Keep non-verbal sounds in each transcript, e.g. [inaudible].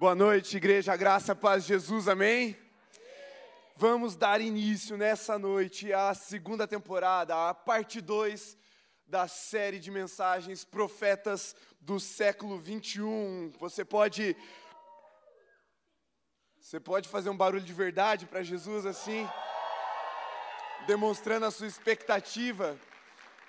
Boa noite, igreja, graça, paz, Jesus, amém? Vamos dar início nessa noite à segunda temporada, a parte 2 da série de mensagens Profetas do século 21. Você pode Você pode fazer um barulho de verdade para Jesus assim, demonstrando a sua expectativa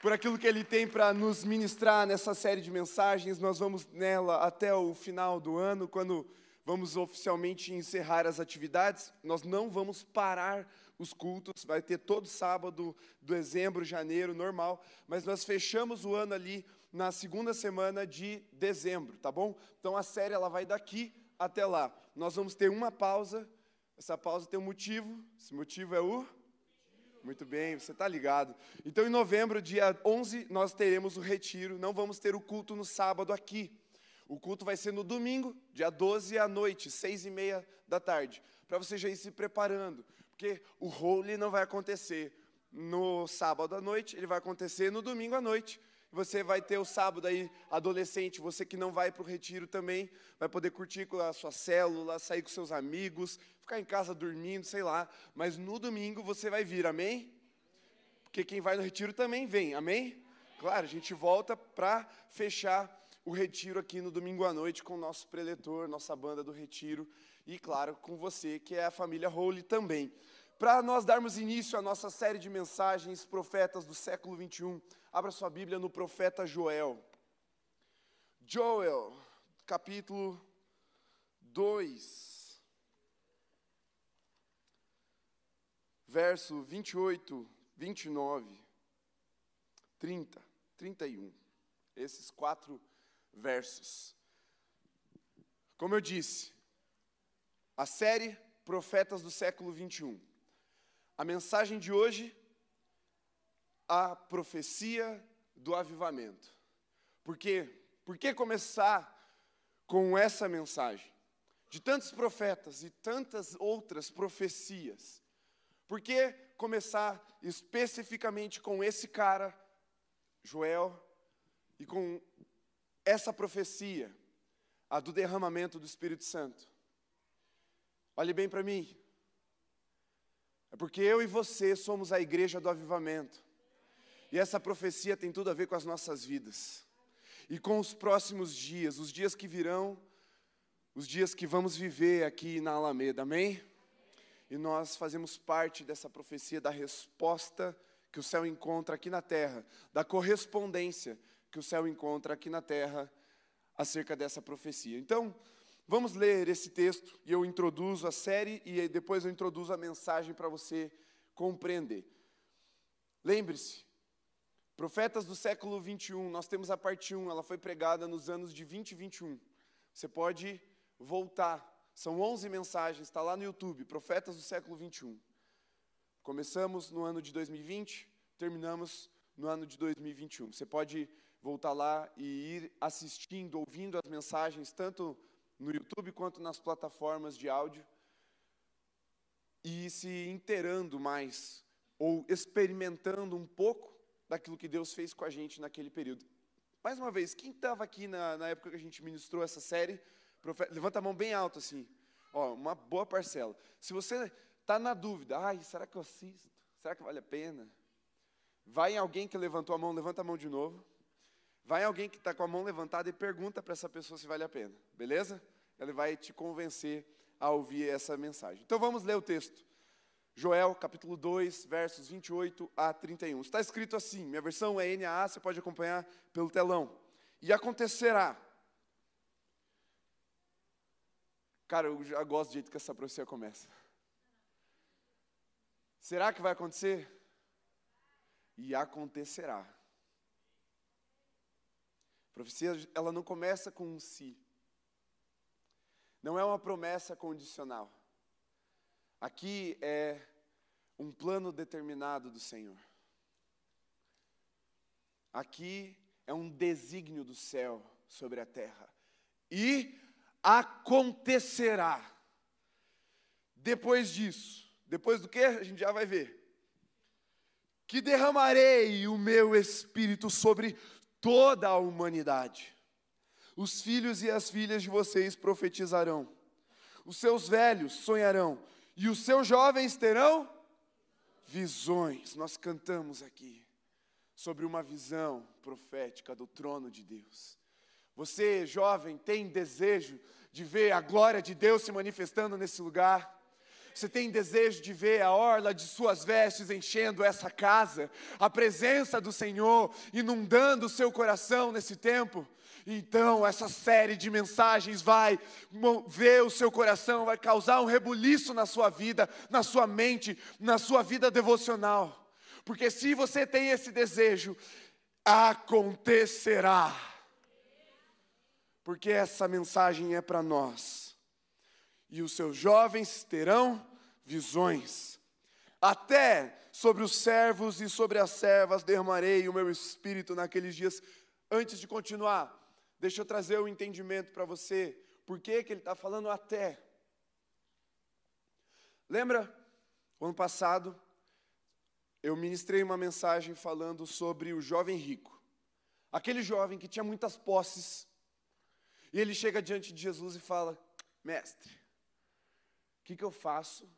por aquilo que ele tem para nos ministrar nessa série de mensagens. Nós vamos nela até o final do ano, quando vamos oficialmente encerrar as atividades. Nós não vamos parar os cultos, vai ter todo sábado, dezembro, janeiro, normal, mas nós fechamos o ano ali na segunda semana de dezembro, tá bom? Então a série ela vai daqui até lá. Nós vamos ter uma pausa. Essa pausa tem um motivo. Esse motivo é o muito bem, você está ligado. Então, em novembro, dia 11, nós teremos o retiro. Não vamos ter o culto no sábado aqui. O culto vai ser no domingo, dia 12 à noite, seis e meia da tarde. Para você já ir se preparando. Porque o holy não vai acontecer no sábado à noite, ele vai acontecer no domingo à noite. Você vai ter o sábado aí, adolescente, você que não vai para o retiro também, vai poder curtir com a sua célula, sair com seus amigos, ficar em casa dormindo, sei lá. Mas no domingo você vai vir, amém? Porque quem vai no retiro também vem, amém? Claro, a gente volta para fechar o retiro aqui no domingo à noite com o nosso preletor, nossa banda do retiro, e claro, com você, que é a família Holy também. Para nós darmos início à nossa série de mensagens profetas do século 21, abra sua Bíblia no profeta Joel. Joel, capítulo 2, verso 28, 29, 30, 31. Esses quatro versos. Como eu disse, a série Profetas do século 21. A mensagem de hoje, a profecia do avivamento. Por quê? Por que começar com essa mensagem? De tantos profetas e tantas outras profecias. Por que começar especificamente com esse cara, Joel, e com essa profecia, a do derramamento do Espírito Santo? Olhe bem para mim. É porque eu e você somos a igreja do avivamento. E essa profecia tem tudo a ver com as nossas vidas. E com os próximos dias, os dias que virão, os dias que vamos viver aqui na Alameda, amém? E nós fazemos parte dessa profecia da resposta que o céu encontra aqui na terra, da correspondência que o céu encontra aqui na terra acerca dessa profecia. Então, Vamos ler esse texto e eu introduzo a série e depois eu introduzo a mensagem para você compreender. Lembre-se, profetas do século 21, nós temos a parte 1, ela foi pregada nos anos de 20 e 21. Você pode voltar, são 11 mensagens, está lá no YouTube, Profetas do século 21. Começamos no ano de 2020, terminamos no ano de 2021. Você pode voltar lá e ir assistindo, ouvindo as mensagens, tanto no YouTube quanto nas plataformas de áudio e se inteirando mais ou experimentando um pouco daquilo que Deus fez com a gente naquele período. Mais uma vez, quem estava aqui na, na, época que a gente ministrou essa série, levanta a mão bem alto assim, ó, uma boa parcela. Se você está na dúvida, ai, será que eu assisto? Será que vale a pena? Vai em alguém que levantou a mão, levanta a mão de novo. Vai alguém que está com a mão levantada e pergunta para essa pessoa se vale a pena, beleza? Ele vai te convencer a ouvir essa mensagem. Então vamos ler o texto. Joel, capítulo 2, versos 28 a 31. Está escrito assim, minha versão é NAA, você pode acompanhar pelo telão. E acontecerá. Cara, eu já gosto do jeito que essa profecia começa. Será que vai acontecer? E acontecerá. A profecia, ela não começa com um si. Não é uma promessa condicional. Aqui é um plano determinado do Senhor. Aqui é um desígnio do céu sobre a terra. E acontecerá. Depois disso, depois do que? A gente já vai ver. Que derramarei o meu espírito sobre toda a humanidade. Os filhos e as filhas de vocês profetizarão. os seus velhos sonharão, e os seus jovens terão visões. Nós cantamos aqui sobre uma visão profética do trono de Deus. Você, jovem, tem desejo de ver a glória de Deus se manifestando nesse lugar? Você tem desejo de ver a orla de suas vestes enchendo essa casa, a presença do Senhor inundando o seu coração nesse tempo? Então, essa série de mensagens vai mover o seu coração, vai causar um rebuliço na sua vida, na sua mente, na sua vida devocional. Porque se você tem esse desejo, acontecerá. Porque essa mensagem é para nós. E os seus jovens terão visões. Até sobre os servos e sobre as servas derramarei o meu espírito naqueles dias. Antes de continuar, Deixa eu trazer o um entendimento para você. Por que, que ele está falando até? Lembra, ano passado, eu ministrei uma mensagem falando sobre o jovem rico. Aquele jovem que tinha muitas posses. E ele chega diante de Jesus e fala: Mestre, o que, que eu faço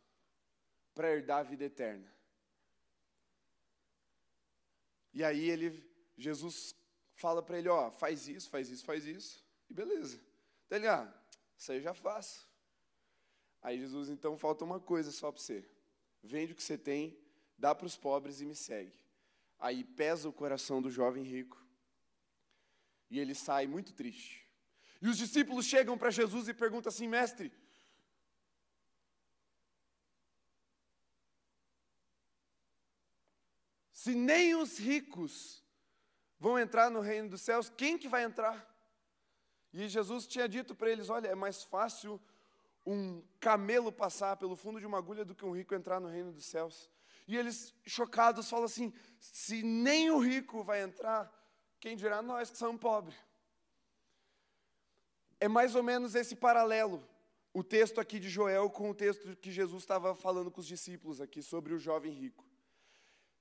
para herdar a vida eterna? E aí ele, Jesus fala para ele, ó, faz isso, faz isso, faz isso, e beleza. Então ele, ah, isso aí eu já faço. Aí Jesus, então, falta uma coisa só para você. Vende o que você tem, dá para os pobres e me segue. Aí pesa o coração do jovem rico. E ele sai muito triste. E os discípulos chegam para Jesus e perguntam assim: Mestre, se nem os ricos vão entrar no reino dos céus, quem que vai entrar? E Jesus tinha dito para eles: olha, é mais fácil um camelo passar pelo fundo de uma agulha do que um rico entrar no reino dos céus. E eles, chocados, falam assim: se nem o rico vai entrar, quem dirá nós que somos pobres? É mais ou menos esse paralelo, o texto aqui de Joel com o texto que Jesus estava falando com os discípulos aqui sobre o jovem rico.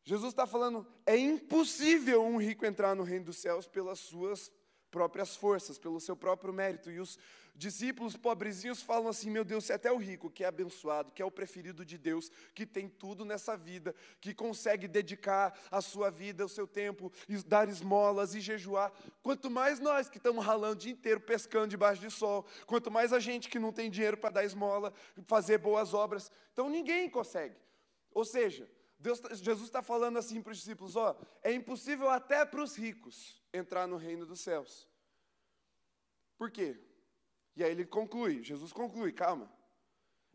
Jesus está falando, é impossível um rico entrar no reino dos céus pelas suas próprias forças, pelo seu próprio mérito. E os discípulos pobrezinhos falam assim: meu Deus, se até o rico, que é abençoado, que é o preferido de Deus, que tem tudo nessa vida, que consegue dedicar a sua vida, o seu tempo, e dar esmolas e jejuar, quanto mais nós que estamos ralando o dia inteiro pescando debaixo de sol, quanto mais a gente que não tem dinheiro para dar esmola, fazer boas obras, então ninguém consegue. Ou seja, Deus, tá, Jesus está falando assim para os discípulos: ó, é impossível até para os ricos entrar no reino dos céus. Por quê? E aí ele conclui, Jesus conclui, calma.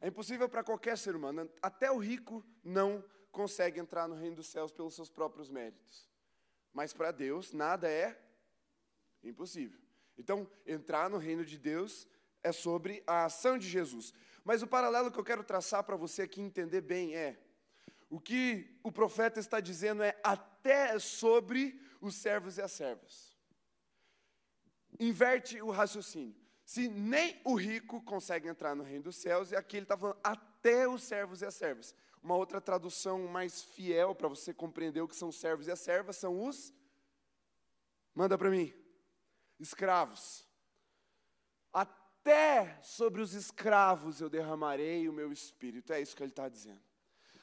É impossível para qualquer ser humano, até o rico não consegue entrar no reino dos céus pelos seus próprios méritos. Mas para Deus nada é impossível. Então, entrar no reino de Deus é sobre a ação de Jesus. Mas o paralelo que eu quero traçar para você aqui entender bem é: o que o profeta está dizendo é até sobre os servos e as servas. Inverte o raciocínio. Se nem o rico consegue entrar no reino dos céus, e aqui ele está falando até os servos e as servas. Uma outra tradução mais fiel para você compreender o que são os servos e as servas são os. Manda para mim. Escravos. Até sobre os escravos eu derramarei o meu espírito. É isso que ele está dizendo.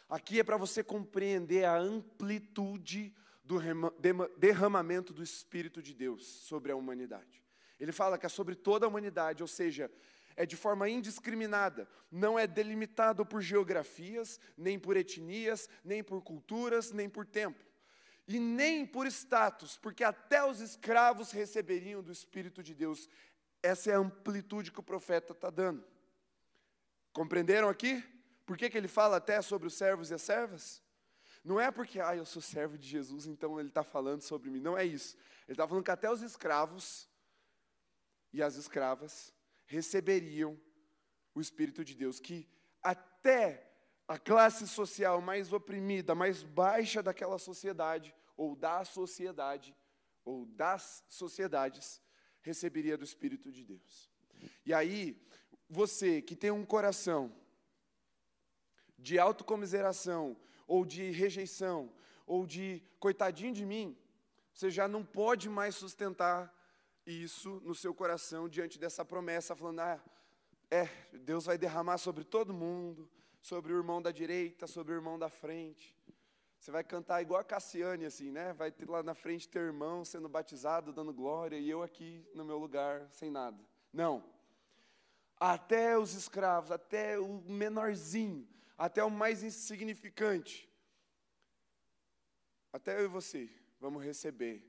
Aqui é para você compreender a amplitude do derramamento do Espírito de Deus sobre a humanidade. Ele fala que é sobre toda a humanidade, ou seja, é de forma indiscriminada, não é delimitado por geografias, nem por etnias, nem por culturas, nem por tempo, e nem por status, porque até os escravos receberiam do Espírito de Deus. Essa é a amplitude que o profeta está dando. Compreenderam aqui? Por que, que ele fala até sobre os servos e as servas? Não é porque, ah, eu sou servo de Jesus, então ele está falando sobre mim. Não é isso. Ele está falando que até os escravos e as escravas receberiam o Espírito de Deus, que até a classe social mais oprimida, mais baixa daquela sociedade, ou da sociedade, ou das sociedades, receberia do Espírito de Deus. E aí, você que tem um coração de autocomiseração, ou de rejeição, ou de coitadinho de mim, você já não pode mais sustentar isso no seu coração diante dessa promessa, falando: ah, É, Deus vai derramar sobre todo mundo, sobre o irmão da direita, sobre o irmão da frente. Você vai cantar igual a Cassiane, assim, né? Vai ter lá na frente teu irmão sendo batizado, dando glória, e eu aqui no meu lugar, sem nada. Não. Até os escravos, até o menorzinho, até o mais insignificante, até eu e você, vamos receber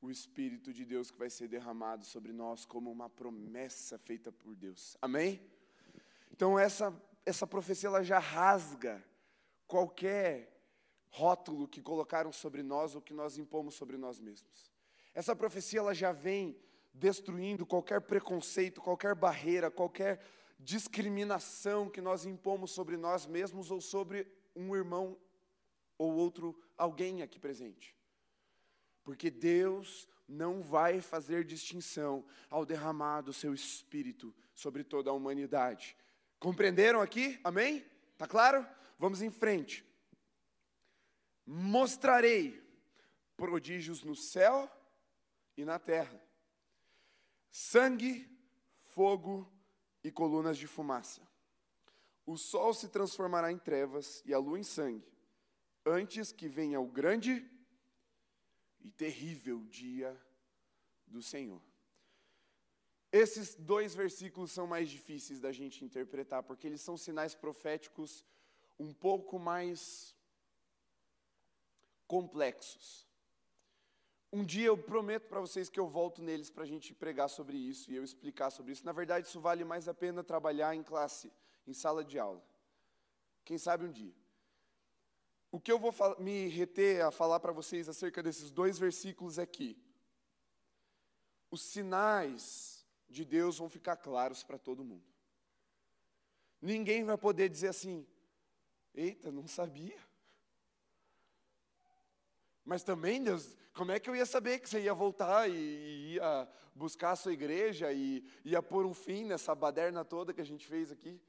o Espírito de Deus que vai ser derramado sobre nós como uma promessa feita por Deus. Amém? Então essa essa profecia ela já rasga qualquer rótulo que colocaram sobre nós ou que nós impomos sobre nós mesmos. Essa profecia ela já vem destruindo qualquer preconceito, qualquer barreira, qualquer discriminação que nós impomos sobre nós mesmos ou sobre um irmão ou outro alguém aqui presente. Porque Deus não vai fazer distinção ao derramar do seu espírito sobre toda a humanidade. Compreenderam aqui? Amém? Tá claro? Vamos em frente. Mostrarei prodígios no céu e na terra: sangue, fogo e colunas de fumaça. O sol se transformará em trevas e a lua em sangue, antes que venha o grande e terrível dia do Senhor. Esses dois versículos são mais difíceis da gente interpretar, porque eles são sinais proféticos um pouco mais complexos. Um dia eu prometo para vocês que eu volto neles para a gente pregar sobre isso e eu explicar sobre isso. Na verdade, isso vale mais a pena trabalhar em classe, em sala de aula. Quem sabe um dia. O que eu vou me reter a falar para vocês acerca desses dois versículos aqui. Os sinais de Deus vão ficar claros para todo mundo. Ninguém vai poder dizer assim: eita, não sabia. Mas também, Deus, como é que eu ia saber que você ia voltar e ia buscar a sua igreja e ia pôr um fim nessa baderna toda que a gente fez aqui?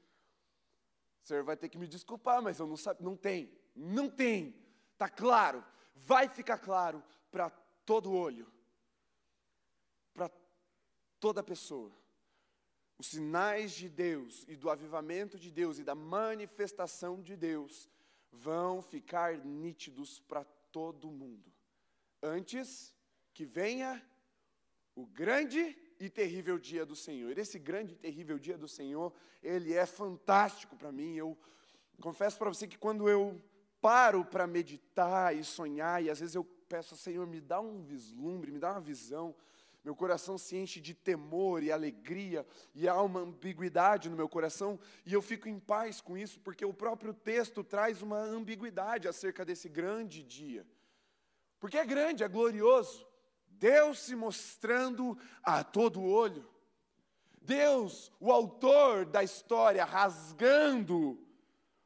O senhor vai ter que me desculpar, mas eu não sabia, não tem. Não tem. Está claro. Vai ficar claro para todo olho. Para toda pessoa. Os sinais de Deus e do avivamento de Deus e da manifestação de Deus vão ficar nítidos para todo mundo. Antes que venha o grande e terrível dia do Senhor. Esse grande e terrível dia do Senhor, ele é fantástico para mim. Eu confesso para você que quando eu paro para meditar e sonhar, e às vezes eu peço, Senhor, me dá um vislumbre, me dá uma visão. Meu coração se enche de temor e alegria, e há uma ambiguidade no meu coração, e eu fico em paz com isso, porque o próprio texto traz uma ambiguidade acerca desse grande dia. Porque é grande, é glorioso. Deus se mostrando a todo olho. Deus, o autor da história, rasgando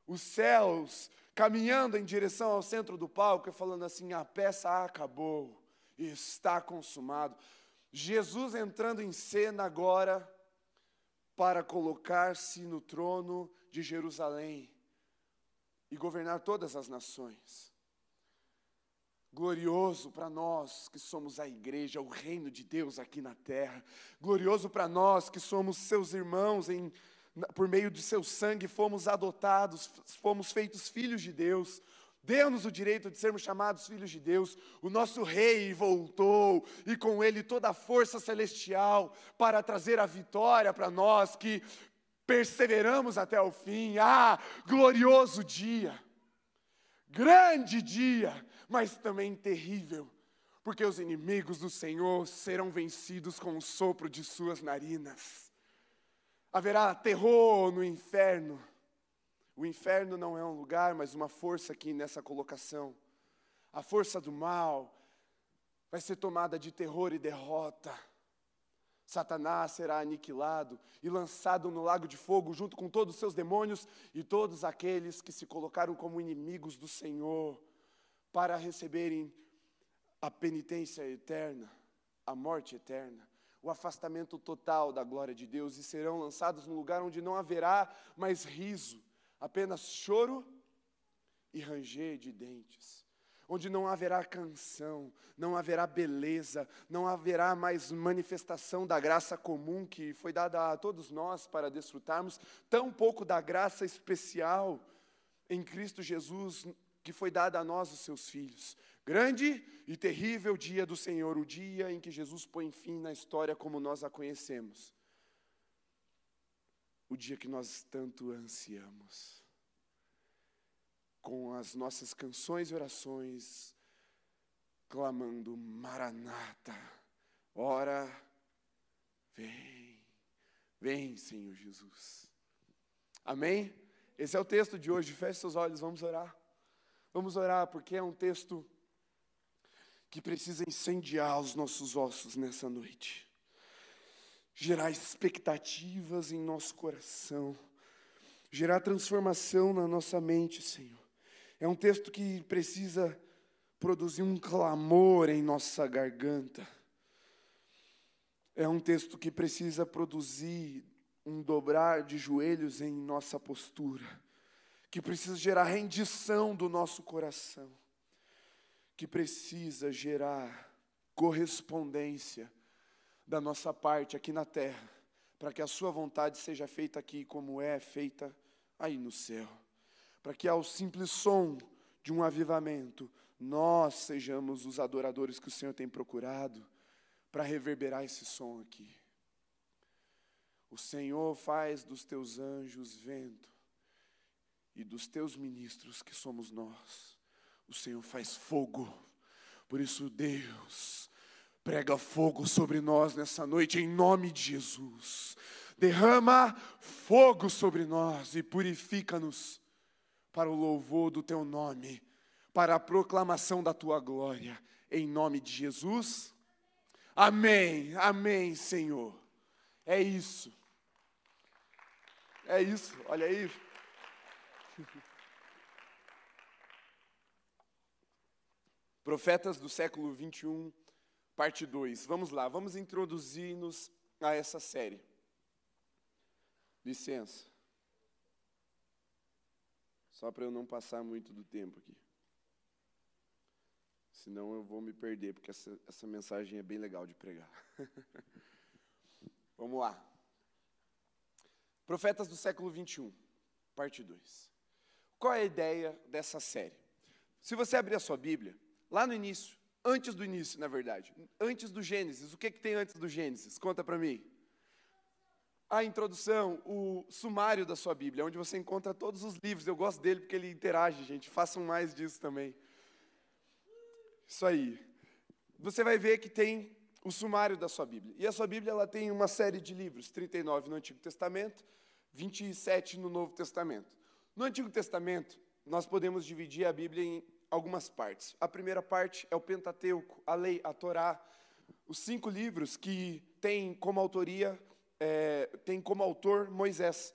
os céus caminhando em direção ao centro do palco e falando assim: a peça acabou, está consumado. Jesus entrando em cena agora para colocar-se no trono de Jerusalém e governar todas as nações. Glorioso para nós que somos a igreja, o reino de Deus aqui na terra. Glorioso para nós que somos seus irmãos em por meio de seu sangue fomos adotados, fomos feitos filhos de Deus. Deu-nos o direito de sermos chamados filhos de Deus. O nosso rei voltou e com ele toda a força celestial para trazer a vitória para nós que perseveramos até o fim. Ah, glorioso dia! Grande dia, mas também terrível, porque os inimigos do Senhor serão vencidos com o sopro de suas narinas. Haverá terror no inferno. O inferno não é um lugar, mas uma força aqui nessa colocação. A força do mal vai ser tomada de terror e derrota. Satanás será aniquilado e lançado no lago de fogo junto com todos os seus demônios e todos aqueles que se colocaram como inimigos do Senhor para receberem a penitência eterna, a morte eterna o afastamento total da glória de Deus e serão lançados num lugar onde não haverá mais riso, apenas choro e ranger de dentes, onde não haverá canção, não haverá beleza, não haverá mais manifestação da graça comum que foi dada a todos nós para desfrutarmos, tão pouco da graça especial em Cristo Jesus que foi dada a nós, os seus filhos. Grande e terrível dia do Senhor, o dia em que Jesus põe fim na história como nós a conhecemos. O dia que nós tanto ansiamos. Com as nossas canções e orações, clamando: Maranata, ora, vem, vem, Senhor Jesus. Amém? Esse é o texto de hoje. Feche seus olhos, vamos orar. Vamos orar, porque é um texto que precisa incendiar os nossos ossos nessa noite, gerar expectativas em nosso coração, gerar transformação na nossa mente, Senhor. É um texto que precisa produzir um clamor em nossa garganta. É um texto que precisa produzir um dobrar de joelhos em nossa postura, que precisa gerar rendição do nosso coração que precisa gerar correspondência da nossa parte aqui na terra, para que a Sua vontade seja feita aqui como é feita aí no céu. Para que ao simples som de um avivamento, nós sejamos os adoradores que o Senhor tem procurado para reverberar esse som aqui. O Senhor faz dos teus anjos vento e dos teus ministros, que somos nós, o Senhor faz fogo. Por isso, Deus, prega fogo sobre nós nessa noite, em nome de Jesus. Derrama fogo sobre nós e purifica-nos para o louvor do teu nome, para a proclamação da tua glória, em nome de Jesus. Amém, amém, Senhor. É isso. É isso, olha aí. [laughs] Profetas do século 21, parte 2. Vamos lá, vamos introduzir-nos a essa série. Licença. Só para eu não passar muito do tempo aqui. Senão eu vou me perder, porque essa, essa mensagem é bem legal de pregar. [laughs] Vamos lá. Profetas do século 21, parte 2. Qual é a ideia dessa série? Se você abrir a sua Bíblia, Lá no início, antes do início, na verdade, antes do Gênesis, o que, que tem antes do Gênesis? Conta para mim. A introdução, o sumário da sua Bíblia, onde você encontra todos os livros. Eu gosto dele porque ele interage, gente. Façam mais disso também. Isso aí. Você vai ver que tem o sumário da sua Bíblia. E a sua Bíblia ela tem uma série de livros, 39 no Antigo Testamento, 27 no Novo Testamento. No Antigo Testamento, nós podemos dividir a Bíblia em algumas partes. A primeira parte é o Pentateuco, a lei, a Torá, os cinco livros que têm como autoria, é, tem como autor Moisés.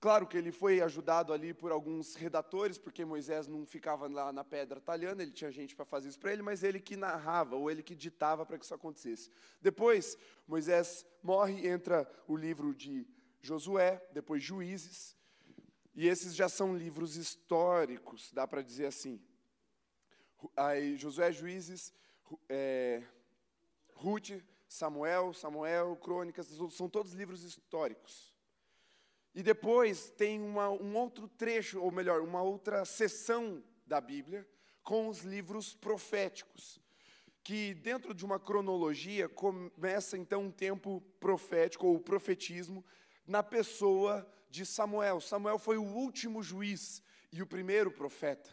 Claro que ele foi ajudado ali por alguns redatores, porque Moisés não ficava lá na pedra talhando, ele tinha gente para fazer isso para ele, mas ele que narrava, ou ele que ditava para que isso acontecesse. Depois, Moisés morre, entra o livro de Josué, depois Juízes, e esses já são livros históricos, dá para dizer assim. Aí, Josué Juízes, é, Ruth, Samuel, Samuel, Crônicas, são todos livros históricos. E depois tem uma, um outro trecho, ou melhor, uma outra seção da Bíblia com os livros proféticos, que dentro de uma cronologia começa então um tempo profético, ou profetismo, na pessoa de Samuel. Samuel foi o último juiz e o primeiro profeta.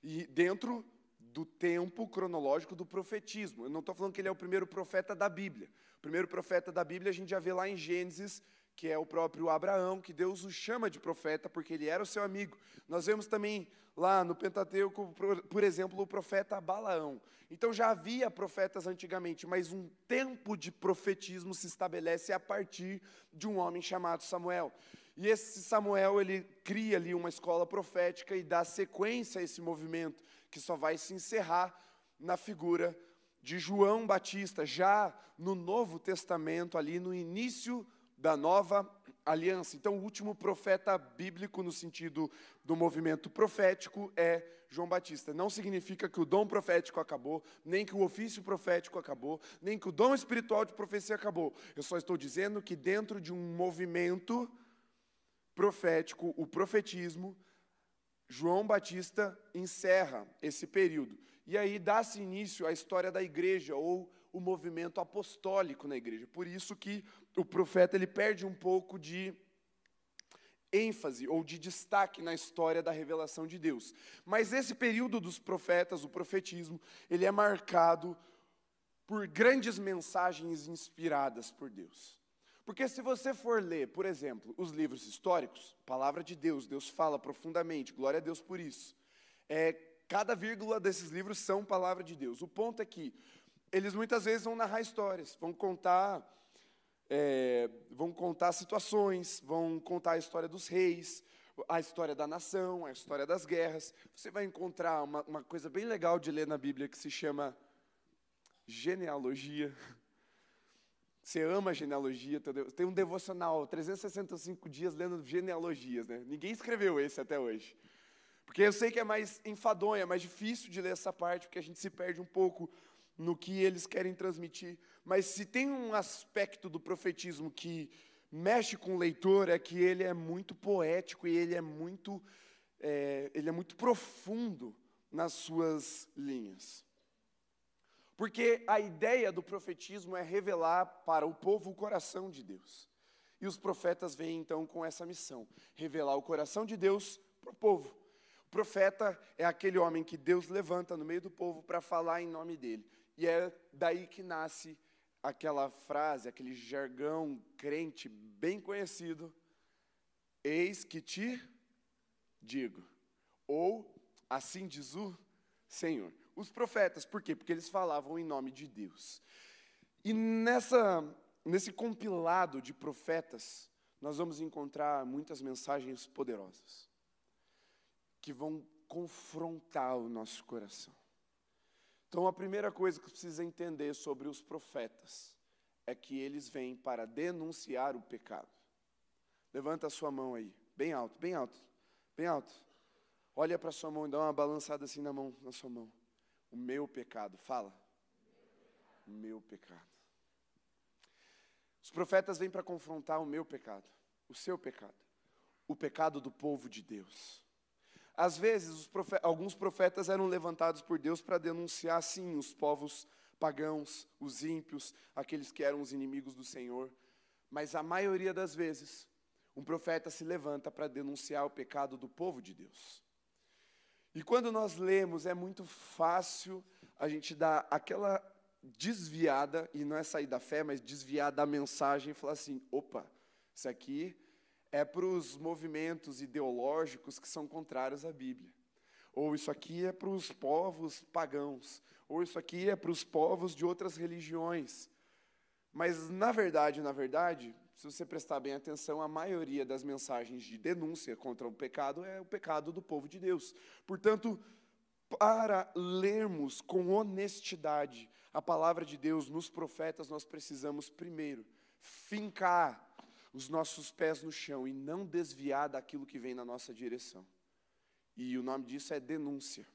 E dentro do tempo cronológico do profetismo. Eu não estou falando que ele é o primeiro profeta da Bíblia. O primeiro profeta da Bíblia a gente já vê lá em Gênesis, que é o próprio Abraão, que Deus o chama de profeta porque ele era o seu amigo. Nós vemos também lá no Pentateuco, por exemplo, o profeta Balaão. Então já havia profetas antigamente, mas um tempo de profetismo se estabelece a partir de um homem chamado Samuel. E esse Samuel, ele cria ali uma escola profética e dá sequência a esse movimento, que só vai se encerrar na figura de João Batista, já no Novo Testamento, ali no início da nova aliança. Então, o último profeta bíblico, no sentido do movimento profético, é João Batista. Não significa que o dom profético acabou, nem que o ofício profético acabou, nem que o dom espiritual de profecia acabou. Eu só estou dizendo que, dentro de um movimento profético, o profetismo, João Batista encerra esse período. E aí dá-se início à história da igreja, ou o movimento apostólico na igreja. Por isso que o profeta ele perde um pouco de ênfase ou de destaque na história da revelação de Deus. Mas esse período dos profetas, o profetismo, ele é marcado por grandes mensagens inspiradas por Deus. Porque se você for ler, por exemplo, os livros históricos, palavra de Deus, Deus fala profundamente, glória a Deus por isso. É, cada vírgula desses livros são palavra de Deus. O ponto é que eles muitas vezes vão narrar histórias, vão contar, é, vão contar situações, vão contar a história dos reis, a história da nação, a história das guerras. Você vai encontrar uma, uma coisa bem legal de ler na Bíblia que se chama genealogia. Você ama genealogia, tem um devocional, 365 dias lendo genealogias, né? Ninguém escreveu esse até hoje. Porque eu sei que é mais enfadonho, é mais difícil de ler essa parte, porque a gente se perde um pouco no que eles querem transmitir. Mas se tem um aspecto do profetismo que mexe com o leitor, é que ele é muito poético e ele é muito, é, ele é muito profundo nas suas linhas. Porque a ideia do profetismo é revelar para o povo o coração de Deus. E os profetas vêm então com essa missão: revelar o coração de Deus para o povo. O profeta é aquele homem que Deus levanta no meio do povo para falar em nome dele. E é daí que nasce aquela frase, aquele jargão crente bem conhecido: Eis que te digo. Ou assim diz o Senhor. Os profetas, por quê? Porque eles falavam em nome de Deus. E nessa, nesse compilado de profetas, nós vamos encontrar muitas mensagens poderosas que vão confrontar o nosso coração. Então, a primeira coisa que precisa entender sobre os profetas é que eles vêm para denunciar o pecado. Levanta a sua mão aí, bem alto, bem alto, bem alto. Olha para a sua mão e dá uma balançada assim na mão, na sua mão. O meu pecado, fala. O meu pecado. Os profetas vêm para confrontar o meu pecado, o seu pecado, o pecado do povo de Deus. Às vezes, alguns profetas eram levantados por Deus para denunciar, sim, os povos pagãos, os ímpios, aqueles que eram os inimigos do Senhor. Mas a maioria das vezes, um profeta se levanta para denunciar o pecado do povo de Deus. E quando nós lemos, é muito fácil a gente dar aquela desviada, e não é sair da fé, mas desviar da mensagem e falar assim: opa, isso aqui é para os movimentos ideológicos que são contrários à Bíblia. Ou isso aqui é para os povos pagãos. Ou isso aqui é para os povos de outras religiões. Mas, na verdade, na verdade, se você prestar bem atenção, a maioria das mensagens de denúncia contra o pecado é o pecado do povo de Deus. Portanto, para lermos com honestidade a palavra de Deus nos profetas, nós precisamos primeiro fincar os nossos pés no chão e não desviar daquilo que vem na nossa direção. E o nome disso é denúncia.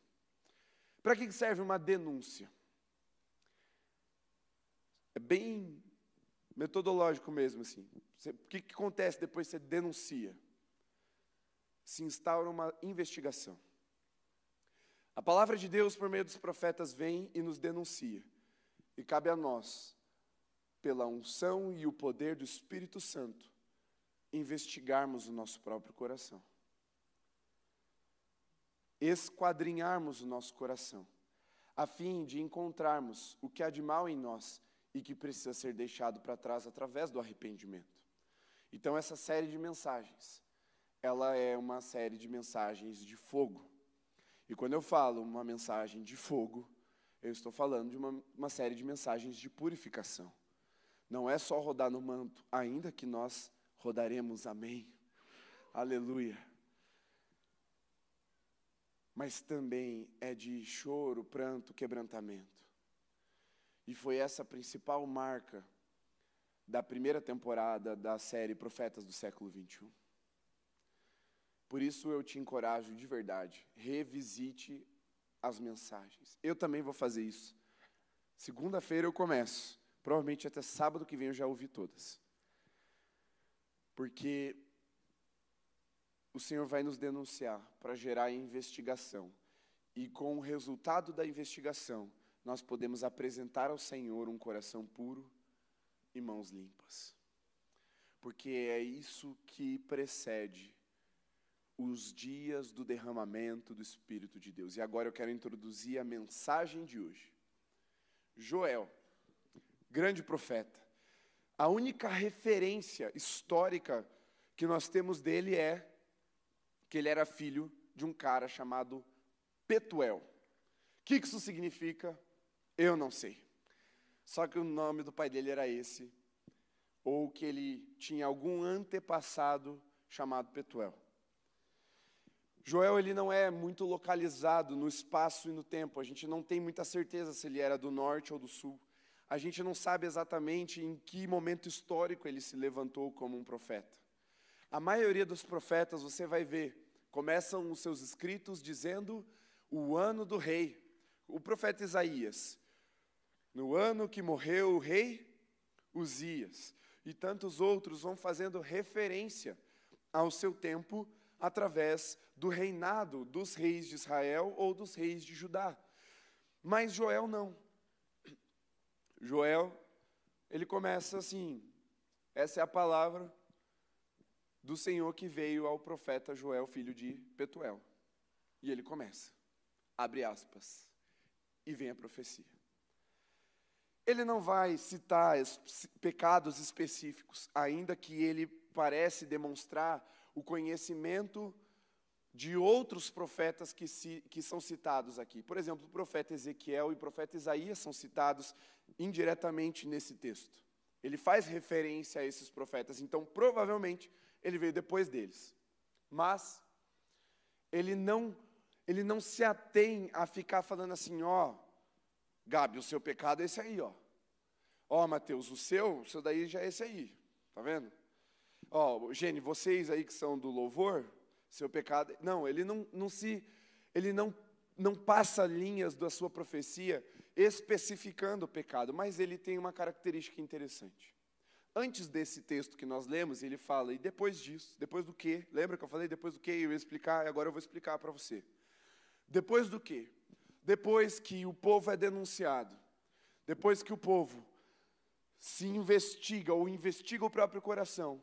Para que serve uma denúncia? É bem metodológico mesmo, assim. o que, que acontece depois que você denuncia? Se instaura uma investigação. A palavra de Deus, por meio dos profetas, vem e nos denuncia. E cabe a nós pela unção e o poder do Espírito Santo, investigarmos o nosso próprio coração. Esquadrinharmos o nosso coração, a fim de encontrarmos o que há de mal em nós e que precisa ser deixado para trás através do arrependimento. Então, essa série de mensagens, ela é uma série de mensagens de fogo. E quando eu falo uma mensagem de fogo, eu estou falando de uma, uma série de mensagens de purificação. Não é só rodar no manto, ainda que nós rodaremos, amém. Aleluia. Mas também é de choro, pranto, quebrantamento. E foi essa a principal marca da primeira temporada da série Profetas do Século XXI. Por isso eu te encorajo de verdade, revisite as mensagens. Eu também vou fazer isso. Segunda-feira eu começo. Provavelmente até sábado que vem eu já ouvi todas. Porque o Senhor vai nos denunciar para gerar investigação. E com o resultado da investigação, nós podemos apresentar ao Senhor um coração puro e mãos limpas. Porque é isso que precede os dias do derramamento do Espírito de Deus. E agora eu quero introduzir a mensagem de hoje. Joel, grande profeta. A única referência histórica que nós temos dele é que ele era filho de um cara chamado Petuel. O que isso significa? Eu não sei. Só que o nome do pai dele era esse, ou que ele tinha algum antepassado chamado Petuel. Joel ele não é muito localizado no espaço e no tempo. A gente não tem muita certeza se ele era do norte ou do sul. A gente não sabe exatamente em que momento histórico ele se levantou como um profeta. A maioria dos profetas, você vai ver, começam os seus escritos dizendo o ano do rei. O profeta Isaías, no ano que morreu o rei Uzias, e tantos outros vão fazendo referência ao seu tempo através do reinado dos reis de Israel ou dos reis de Judá. Mas Joel não. Joel, ele começa assim: essa é a palavra do Senhor que veio ao profeta Joel, filho de Petuel. E ele começa, abre aspas, e vem a profecia. Ele não vai citar pecados específicos, ainda que ele parece demonstrar o conhecimento de outros profetas que, se, que são citados aqui. Por exemplo, o profeta Ezequiel e o profeta Isaías são citados indiretamente nesse texto. Ele faz referência a esses profetas, então provavelmente ele veio depois deles. Mas ele não ele não se atém a ficar falando assim, ó, Gabi, o seu pecado é esse aí, ó. Ó, Mateus, o seu, o seu daí já é esse aí. Tá vendo? Ó, Gene, vocês aí que são do louvor, seu pecado. Não, ele não, não se. Ele não, não passa linhas da sua profecia especificando o pecado, mas ele tem uma característica interessante. Antes desse texto que nós lemos, ele fala, e depois disso, depois do quê? Lembra que eu falei depois do quê? Eu ia explicar, agora eu vou explicar para você. Depois do quê? Depois que o povo é denunciado, depois que o povo se investiga ou investiga o próprio coração,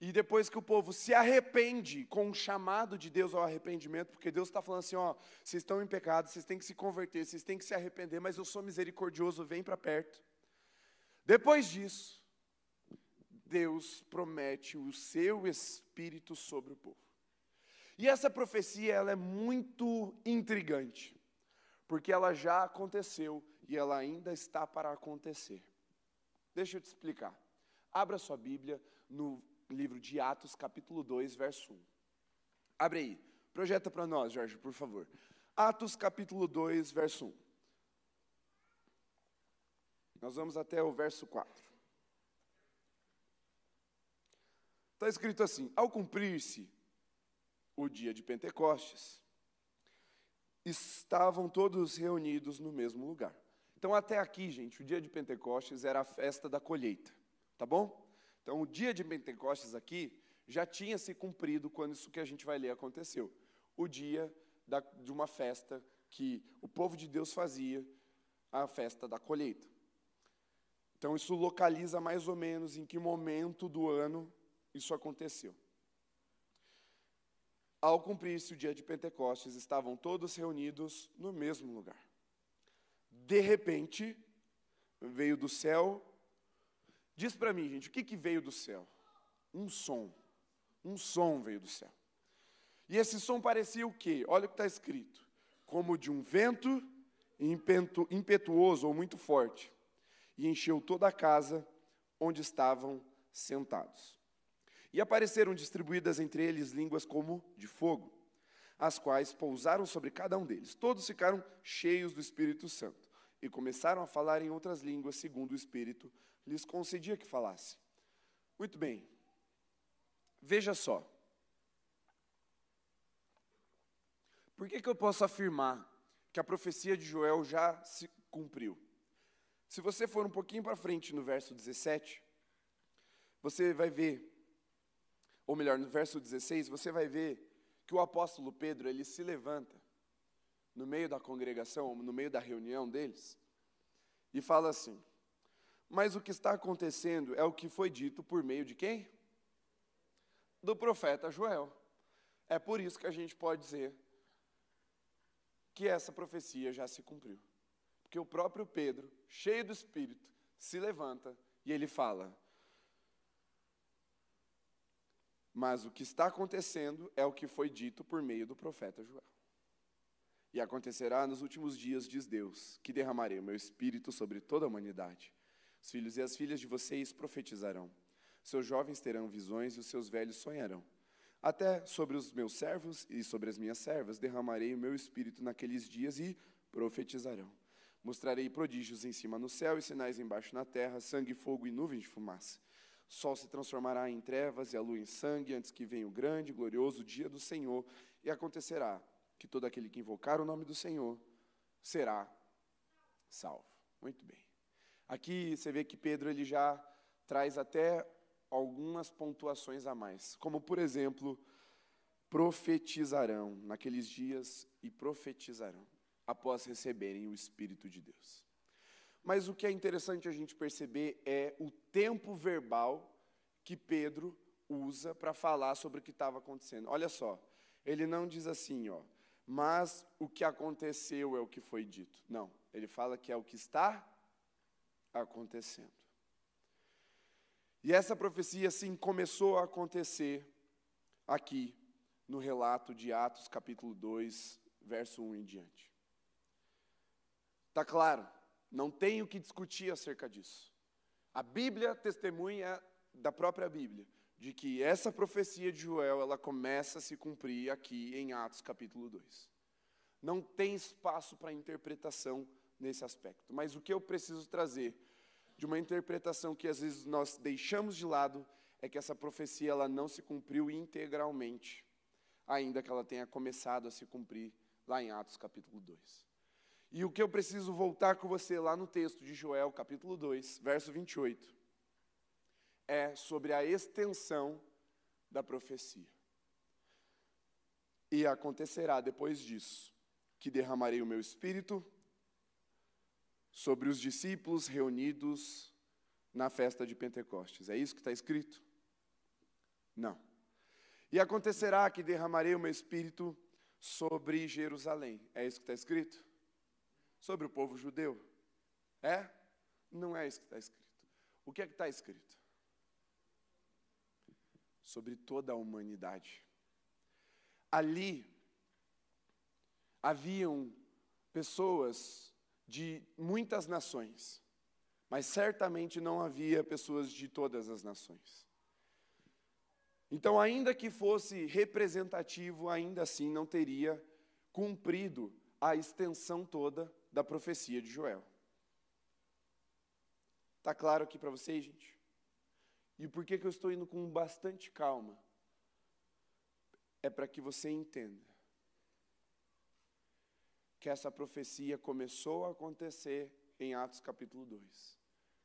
e depois que o povo se arrepende com um chamado de Deus ao arrependimento, porque Deus está falando assim: ó, vocês estão em pecado, vocês têm que se converter, vocês têm que se arrepender, mas eu sou misericordioso, vem para perto. Depois disso, Deus promete o seu espírito sobre o povo. E essa profecia ela é muito intrigante, porque ela já aconteceu e ela ainda está para acontecer. Deixa eu te explicar. Abra sua Bíblia no livro de Atos, capítulo 2, verso 1. Abre aí. Projeta para nós, Jorge, por favor. Atos, capítulo 2, verso 1. Nós vamos até o verso 4. Está escrito assim: Ao cumprir-se o dia de Pentecostes, estavam todos reunidos no mesmo lugar. Então, até aqui, gente, o dia de Pentecostes era a festa da colheita, tá bom? Então, o dia de Pentecostes aqui já tinha se cumprido quando isso que a gente vai ler aconteceu. O dia da, de uma festa que o povo de Deus fazia, a festa da colheita. Então, isso localiza mais ou menos em que momento do ano isso aconteceu. Ao cumprir-se o dia de Pentecostes, estavam todos reunidos no mesmo lugar. De repente, veio do céu Diz para mim, gente, o que, que veio do céu? Um som. Um som veio do céu. E esse som parecia o quê? Olha o que está escrito: como de um vento impetuoso ou muito forte, e encheu toda a casa onde estavam sentados. E apareceram distribuídas entre eles línguas como de fogo, as quais pousaram sobre cada um deles. Todos ficaram cheios do Espírito Santo e começaram a falar em outras línguas, segundo o Espírito lhes concedia que falasse. Muito bem. Veja só. Por que, que eu posso afirmar que a profecia de Joel já se cumpriu? Se você for um pouquinho para frente no verso 17, você vai ver, ou melhor, no verso 16, você vai ver que o apóstolo Pedro, ele se levanta no meio da congregação, no meio da reunião deles, e fala assim: Mas o que está acontecendo é o que foi dito por meio de quem? Do profeta Joel. É por isso que a gente pode dizer que essa profecia já se cumpriu. Porque o próprio Pedro, cheio do Espírito, se levanta e ele fala: Mas o que está acontecendo é o que foi dito por meio do profeta Joel. E acontecerá nos últimos dias, diz Deus, que derramarei o meu espírito sobre toda a humanidade. Os filhos e as filhas de vocês profetizarão. Seus jovens terão visões e os seus velhos sonharão. Até sobre os meus servos e sobre as minhas servas derramarei o meu espírito naqueles dias e profetizarão. Mostrarei prodígios em cima no céu e sinais embaixo na terra, sangue, fogo e nuvem de fumaça. Sol se transformará em trevas e a lua em sangue antes que venha o grande e glorioso dia do Senhor. E acontecerá que todo aquele que invocar o nome do Senhor será salvo. Muito bem. Aqui você vê que Pedro ele já traz até algumas pontuações a mais, como por exemplo, profetizarão naqueles dias e profetizarão após receberem o Espírito de Deus. Mas o que é interessante a gente perceber é o tempo verbal que Pedro usa para falar sobre o que estava acontecendo. Olha só, ele não diz assim, ó, mas o que aconteceu é o que foi dito. Não, ele fala que é o que está acontecendo. E essa profecia, sim, começou a acontecer aqui no relato de Atos, capítulo 2, verso 1 em diante. Está claro, não tem o que discutir acerca disso. A Bíblia testemunha da própria Bíblia de que essa profecia de Joel, ela começa a se cumprir aqui em Atos capítulo 2. Não tem espaço para interpretação nesse aspecto. Mas o que eu preciso trazer de uma interpretação que às vezes nós deixamos de lado é que essa profecia ela não se cumpriu integralmente, ainda que ela tenha começado a se cumprir lá em Atos capítulo 2. E o que eu preciso voltar com você lá no texto de Joel, capítulo 2, verso 28, é sobre a extensão da profecia. E acontecerá depois disso que derramarei o meu espírito sobre os discípulos reunidos na festa de Pentecostes. É isso que está escrito? Não. E acontecerá que derramarei o meu espírito sobre Jerusalém. É isso que está escrito? Sobre o povo judeu. É? Não é isso que está escrito. O que é que está escrito? Sobre toda a humanidade. Ali haviam pessoas de muitas nações, mas certamente não havia pessoas de todas as nações. Então, ainda que fosse representativo, ainda assim não teria cumprido a extensão toda da profecia de Joel. Está claro aqui para vocês, gente? E por que, que eu estou indo com bastante calma? É para que você entenda que essa profecia começou a acontecer em Atos capítulo 2,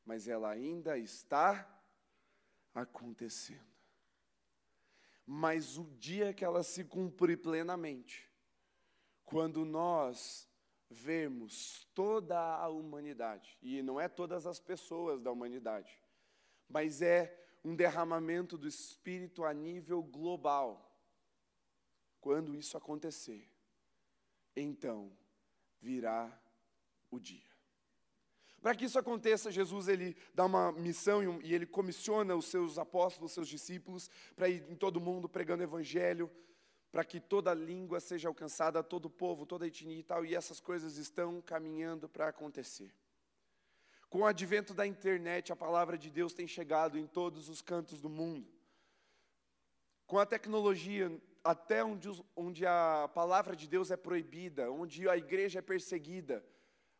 mas ela ainda está acontecendo. Mas o dia que ela se cumprir plenamente, quando nós vermos toda a humanidade, e não é todas as pessoas da humanidade, mas é um derramamento do Espírito a nível global. Quando isso acontecer, então virá o dia. Para que isso aconteça, Jesus ele dá uma missão e ele comissiona os seus apóstolos, os seus discípulos, para ir em todo mundo pregando o evangelho, para que toda língua seja alcançada, todo povo, toda etnia e tal, e essas coisas estão caminhando para acontecer. Com o advento da internet, a palavra de Deus tem chegado em todos os cantos do mundo. Com a tecnologia, até onde, onde a palavra de Deus é proibida, onde a igreja é perseguida,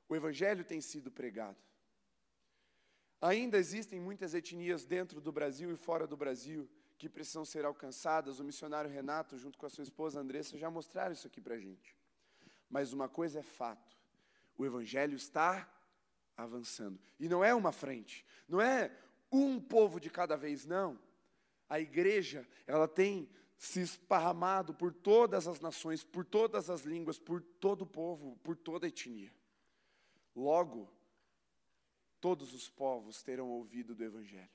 O Evangelho tem sido pregado. Ainda existem muitas etnias dentro do Brasil e fora do Brasil que precisam ser alcançadas. O missionário Renato, junto com a sua esposa Andressa, já mostraram isso aqui para a gente. Mas uma coisa é fato: o Evangelho está avançando. E não é uma frente, não é um povo de cada vez, não. A igreja, ela tem se esparramado por todas as nações, por todas as línguas, por todo o povo, por toda a etnia. Logo, todos os povos terão ouvido do Evangelho,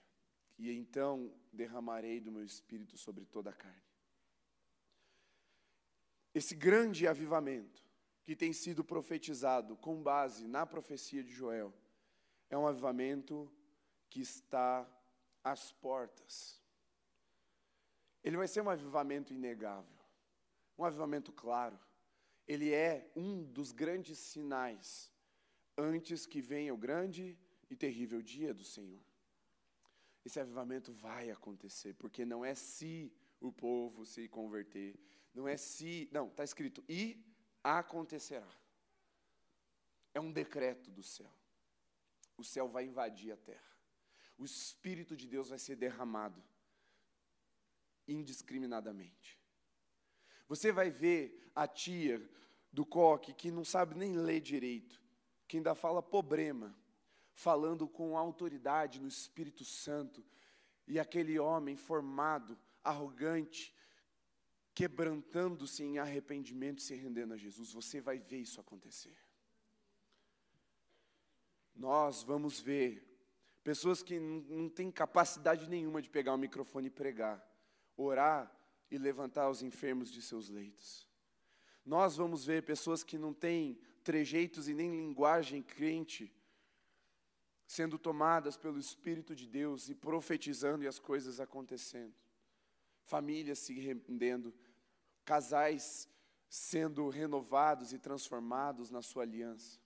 e então derramarei do meu espírito sobre toda a carne. Esse grande avivamento, que tem sido profetizado com base na profecia de Joel, é um avivamento que está às portas. Ele vai ser um avivamento inegável, um avivamento claro. Ele é um dos grandes sinais antes que venha o grande e terrível dia do Senhor. Esse avivamento vai acontecer, porque não é se o povo se converter, não é se, não, está escrito e acontecerá. É um decreto do céu. O céu vai invadir a terra. O Espírito de Deus vai ser derramado indiscriminadamente. Você vai ver a tia do coque que não sabe nem ler direito, que ainda fala problema, falando com autoridade no Espírito Santo, e aquele homem formado, arrogante, quebrantando-se em arrependimento, se rendendo a Jesus. Você vai ver isso acontecer. Nós vamos ver pessoas que não têm capacidade nenhuma de pegar o microfone e pregar, orar e levantar os enfermos de seus leitos. Nós vamos ver pessoas que não têm trejeitos e nem linguagem crente, sendo tomadas pelo Espírito de Deus e profetizando e as coisas acontecendo. Famílias se rendendo, casais sendo renovados e transformados na sua aliança.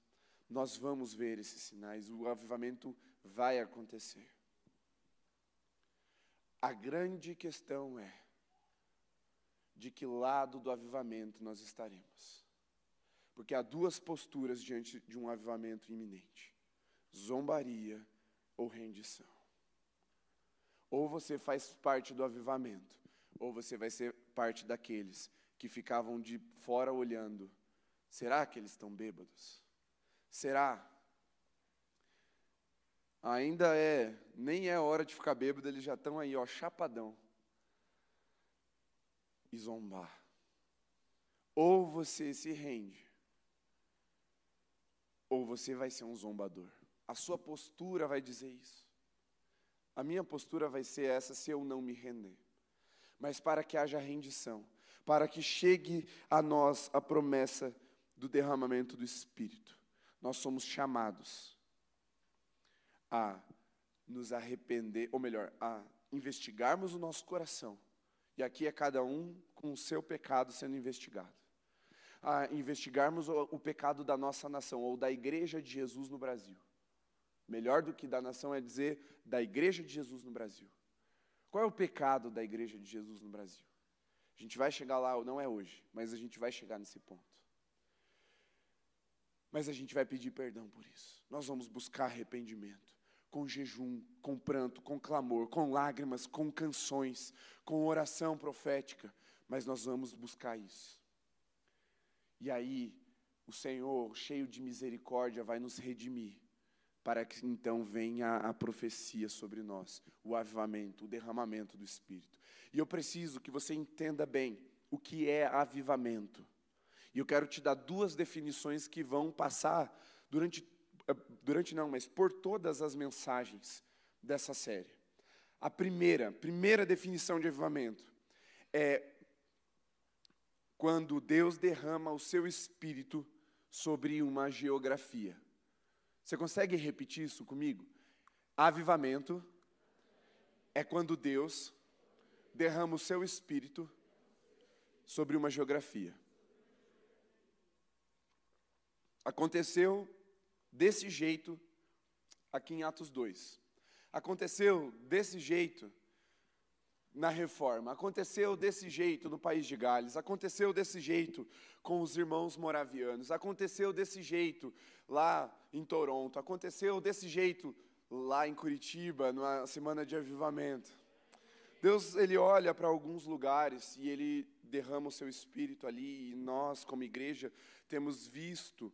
Nós vamos ver esses sinais, o avivamento vai acontecer. A grande questão é de que lado do avivamento nós estaremos. Porque há duas posturas diante de um avivamento iminente: zombaria ou rendição. Ou você faz parte do avivamento, ou você vai ser parte daqueles que ficavam de fora olhando. Será que eles estão bêbados? Será Ainda é, nem é hora de ficar bêbado, eles já estão aí, ó, chapadão. E zombar. Ou você se rende, ou você vai ser um zombador. A sua postura vai dizer isso. A minha postura vai ser essa se eu não me render. Mas para que haja rendição, para que chegue a nós a promessa do derramamento do Espírito, nós somos chamados a nos arrepender, ou melhor, a investigarmos o nosso coração. E aqui é cada um com o seu pecado sendo investigado. A investigarmos o, o pecado da nossa nação, ou da igreja de Jesus no Brasil. Melhor do que da nação é dizer da igreja de Jesus no Brasil. Qual é o pecado da igreja de Jesus no Brasil? A gente vai chegar lá, não é hoje, mas a gente vai chegar nesse ponto. Mas a gente vai pedir perdão por isso. Nós vamos buscar arrependimento com jejum, com pranto, com clamor, com lágrimas, com canções, com oração profética, mas nós vamos buscar isso. E aí, o Senhor, cheio de misericórdia, vai nos redimir, para que então venha a profecia sobre nós, o avivamento, o derramamento do Espírito. E eu preciso que você entenda bem o que é avivamento. E eu quero te dar duas definições que vão passar durante eh, durante não, mas por todas as mensagens dessa série. A primeira, primeira definição de avivamento é quando Deus derrama o seu espírito sobre uma geografia. Você consegue repetir isso comigo? Avivamento é quando Deus derrama o seu espírito sobre uma geografia. Aconteceu desse jeito aqui em Atos 2. Aconteceu desse jeito na reforma. Aconteceu desse jeito no país de Gales, aconteceu desse jeito com os irmãos moravianos, aconteceu desse jeito lá em Toronto, aconteceu desse jeito lá em Curitiba, na semana de avivamento. Deus, ele olha para alguns lugares e ele derrama o seu espírito ali, e nós, como igreja, temos visto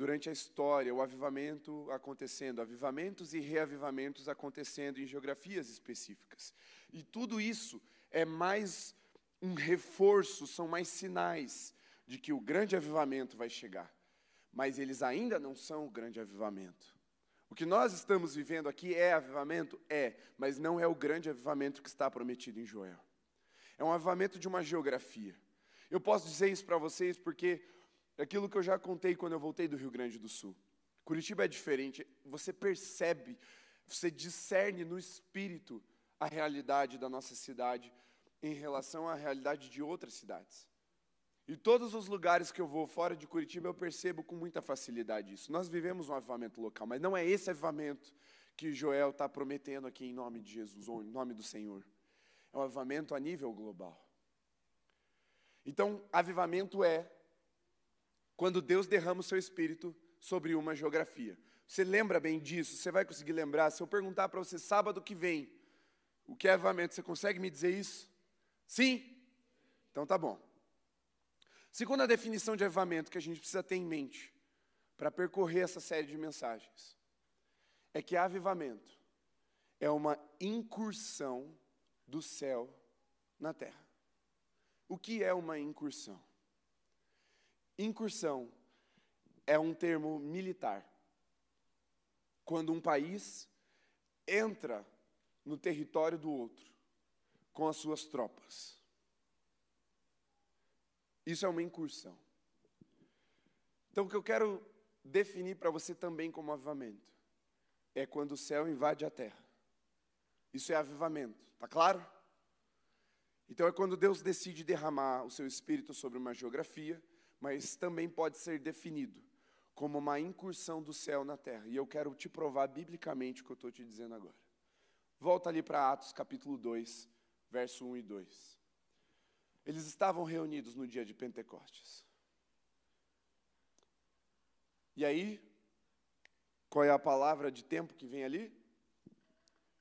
durante a história o avivamento acontecendo, avivamentos e reavivamentos acontecendo em geografias específicas. E tudo isso é mais um reforço, são mais sinais de que o grande avivamento vai chegar. Mas eles ainda não são o grande avivamento. O que nós estamos vivendo aqui é avivamento? É, mas não é o grande avivamento que está prometido em Joel. É um avivamento de uma geografia. Eu posso dizer isso para vocês porque aquilo que eu já contei quando eu voltei do Rio Grande do Sul. Curitiba é diferente, você percebe, você discerne no espírito a realidade da nossa cidade em relação à realidade de outras cidades. E todos os lugares que eu vou fora de Curitiba, eu percebo com muita facilidade isso. Nós vivemos um avivamento local, mas não é esse avivamento que Joel está prometendo aqui em nome de Jesus, ou em nome do Senhor. É um avivamento a nível global. Então, avivamento é quando Deus derrama o seu espírito sobre uma geografia. Você lembra bem disso? Você vai conseguir lembrar? Se eu perguntar para você sábado que vem, o que é avivamento? Você consegue me dizer isso? Sim? Então tá bom. Segunda definição de avivamento que a gente precisa ter em mente para percorrer essa série de mensagens é que avivamento é uma incursão do céu na terra. O que é uma incursão? Incursão é um termo militar. Quando um país entra no território do outro com as suas tropas. Isso é uma incursão. Então, o que eu quero definir para você também como avivamento é quando o céu invade a terra. Isso é avivamento, tá claro? Então, é quando Deus decide derramar o seu espírito sobre uma geografia, mas também pode ser definido como uma incursão do céu na terra. E eu quero te provar biblicamente o que eu estou te dizendo agora. Volta ali para Atos capítulo 2, verso 1 e 2. Eles estavam reunidos no dia de Pentecostes. E aí, qual é a palavra de tempo que vem ali?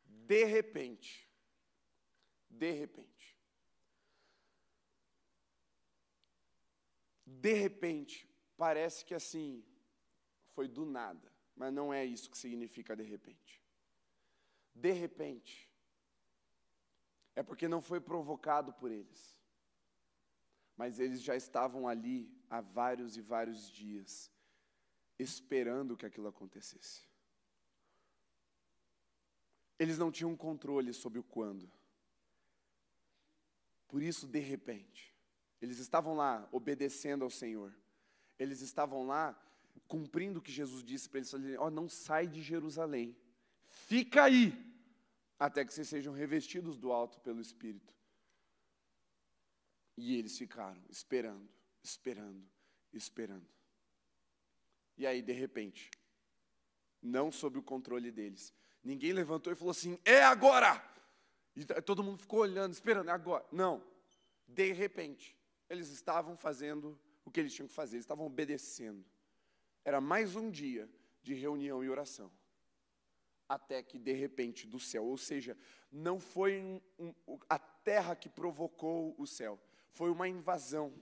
De repente. De repente. De repente, parece que assim, foi do nada, mas não é isso que significa de repente de repente, é porque não foi provocado por eles. Mas eles já estavam ali há vários e vários dias, esperando que aquilo acontecesse. Eles não tinham controle sobre o quando. Por isso, de repente, eles estavam lá obedecendo ao Senhor. Eles estavam lá cumprindo o que Jesus disse para eles: oh, não sai de Jerusalém, fica aí até que vocês sejam revestidos do alto pelo Espírito. E eles ficaram esperando, esperando, esperando. E aí, de repente, não sob o controle deles, ninguém levantou e falou assim: é agora! E todo mundo ficou olhando, esperando, é agora. Não. De repente, eles estavam fazendo o que eles tinham que fazer, eles estavam obedecendo. Era mais um dia de reunião e oração até que de repente do céu, ou seja, não foi um, um, a terra que provocou o céu, foi uma invasão.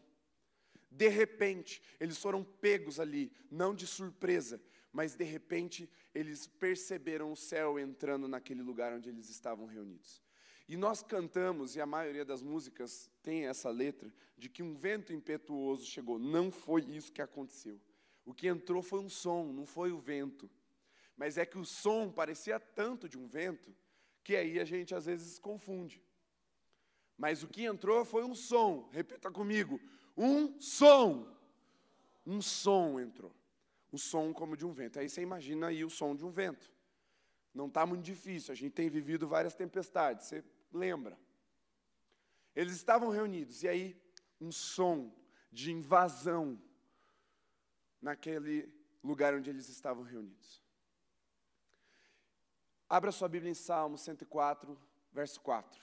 De repente, eles foram pegos ali, não de surpresa, mas de repente eles perceberam o céu entrando naquele lugar onde eles estavam reunidos. E nós cantamos, e a maioria das músicas tem essa letra, de que um vento impetuoso chegou. Não foi isso que aconteceu. O que entrou foi um som, não foi o vento. Mas é que o som parecia tanto de um vento que aí a gente às vezes confunde. Mas o que entrou foi um som, repita comigo: um som. Um som entrou. Um som como de um vento. Aí você imagina aí o som de um vento. Não está muito difícil, a gente tem vivido várias tempestades, você lembra. Eles estavam reunidos, e aí um som de invasão naquele lugar onde eles estavam reunidos. Abra sua Bíblia em Salmo 104, verso 4.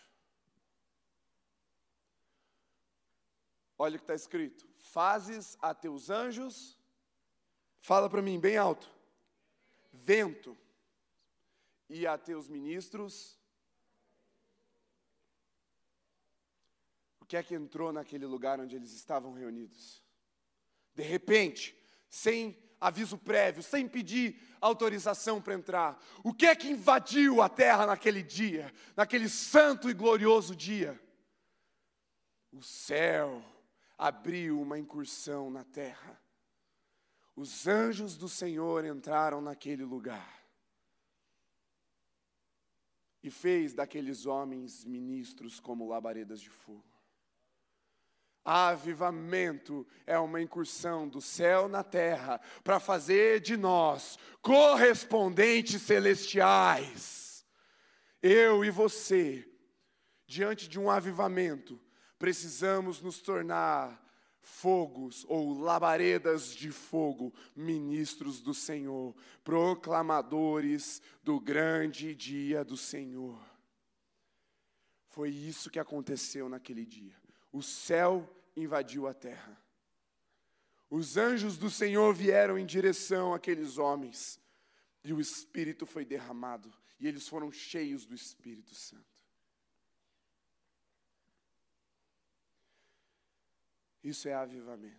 Olha o que está escrito: Fazes a teus anjos, fala para mim bem alto, vento, e a teus ministros, O que é que entrou naquele lugar onde eles estavam reunidos? De repente, sem aviso prévio, sem pedir autorização para entrar. O que é que invadiu a terra naquele dia, naquele santo e glorioso dia? O céu abriu uma incursão na terra. Os anjos do Senhor entraram naquele lugar e fez daqueles homens ministros como labaredas de fogo. Avivamento é uma incursão do céu na terra para fazer de nós correspondentes celestiais. Eu e você, diante de um avivamento, precisamos nos tornar fogos ou labaredas de fogo, ministros do Senhor, proclamadores do grande dia do Senhor. Foi isso que aconteceu naquele dia o céu invadiu a terra. Os anjos do Senhor vieram em direção àqueles homens, e o Espírito foi derramado, e eles foram cheios do Espírito Santo. Isso é avivamento.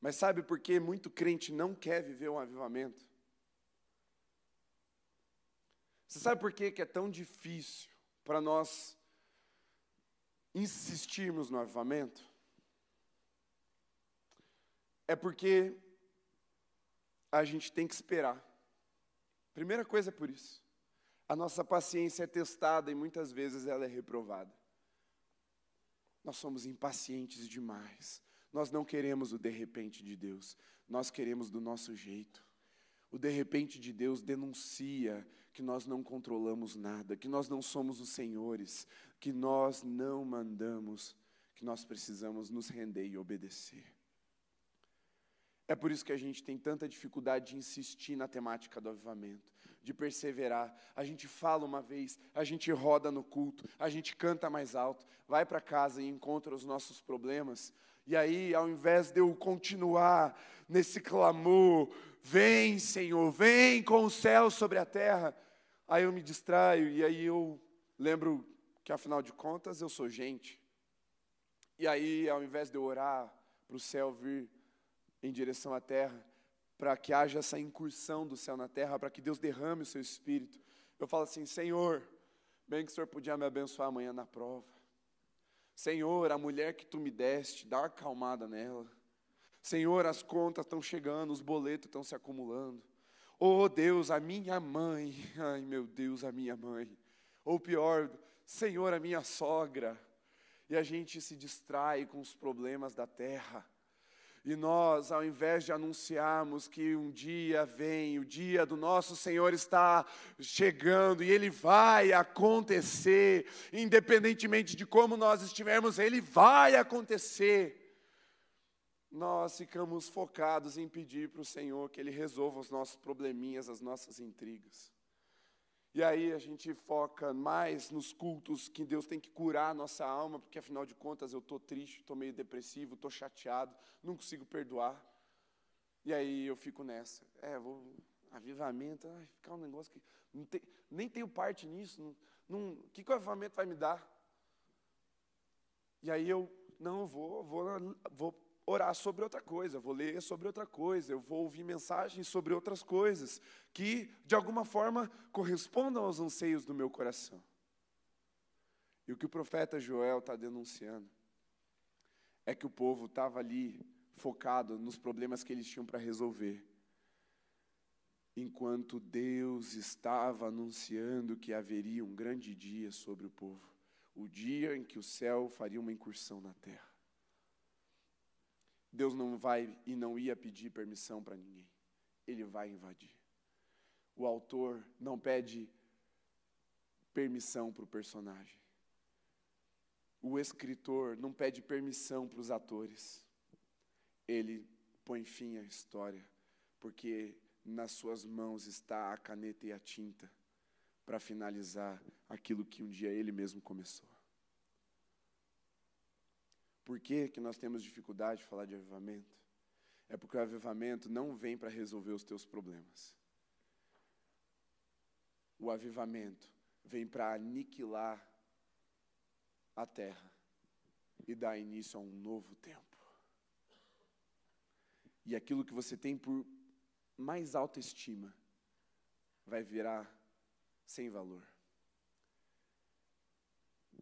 Mas sabe por que muito crente não quer viver um avivamento? Você sabe por que é tão difícil para nós insistirmos no avivamento, é porque a gente tem que esperar. Primeira coisa é por isso. A nossa paciência é testada e muitas vezes ela é reprovada. Nós somos impacientes demais. Nós não queremos o de repente de Deus, nós queremos do nosso jeito. O de repente de Deus denuncia que nós não controlamos nada, que nós não somos os senhores, que nós não mandamos, que nós precisamos nos render e obedecer. É por isso que a gente tem tanta dificuldade de insistir na temática do avivamento, de perseverar. A gente fala uma vez, a gente roda no culto, a gente canta mais alto, vai para casa e encontra os nossos problemas. E aí, ao invés de eu continuar nesse clamor, Vem, Senhor, vem com o céu sobre a terra. Aí eu me distraio e aí eu lembro que afinal de contas eu sou gente. E aí, ao invés de eu orar para o céu vir em direção à terra, para que haja essa incursão do céu na terra, para que Deus derrame o seu espírito, eu falo assim: Senhor, bem que o Senhor podia me abençoar amanhã na prova. Senhor, a mulher que tu me deste, dá uma acalmada nela. Senhor, as contas estão chegando, os boletos estão se acumulando. Oh Deus, a minha mãe, [laughs] ai meu Deus, a minha mãe. Ou pior, Senhor, a minha sogra. E a gente se distrai com os problemas da terra. E nós, ao invés de anunciarmos que um dia vem, o dia do nosso Senhor está chegando e ele vai acontecer, independentemente de como nós estivermos, ele vai acontecer nós ficamos focados em pedir para o Senhor que Ele resolva os nossos probleminhas, as nossas intrigas. E aí a gente foca mais nos cultos que Deus tem que curar a nossa alma, porque afinal de contas eu estou triste, estou meio depressivo, estou chateado, não consigo perdoar. E aí eu fico nessa. É, vou. Avivamento, ai, ficar um negócio que. Tem, nem tenho parte nisso. O que, que o avivamento vai me dar? E aí eu, não, vou, vou, vou orar sobre outra coisa, eu vou ler sobre outra coisa, eu vou ouvir mensagens sobre outras coisas que, de alguma forma, correspondam aos anseios do meu coração. E o que o profeta Joel está denunciando é que o povo estava ali focado nos problemas que eles tinham para resolver, enquanto Deus estava anunciando que haveria um grande dia sobre o povo, o dia em que o céu faria uma incursão na terra. Deus não vai e não ia pedir permissão para ninguém. Ele vai invadir. O autor não pede permissão para o personagem. O escritor não pede permissão para os atores. Ele põe fim à história, porque nas suas mãos está a caneta e a tinta para finalizar aquilo que um dia ele mesmo começou. Por que, que nós temos dificuldade de falar de avivamento? É porque o avivamento não vem para resolver os teus problemas. O avivamento vem para aniquilar a terra e dar início a um novo tempo. E aquilo que você tem por mais alta estima vai virar sem valor.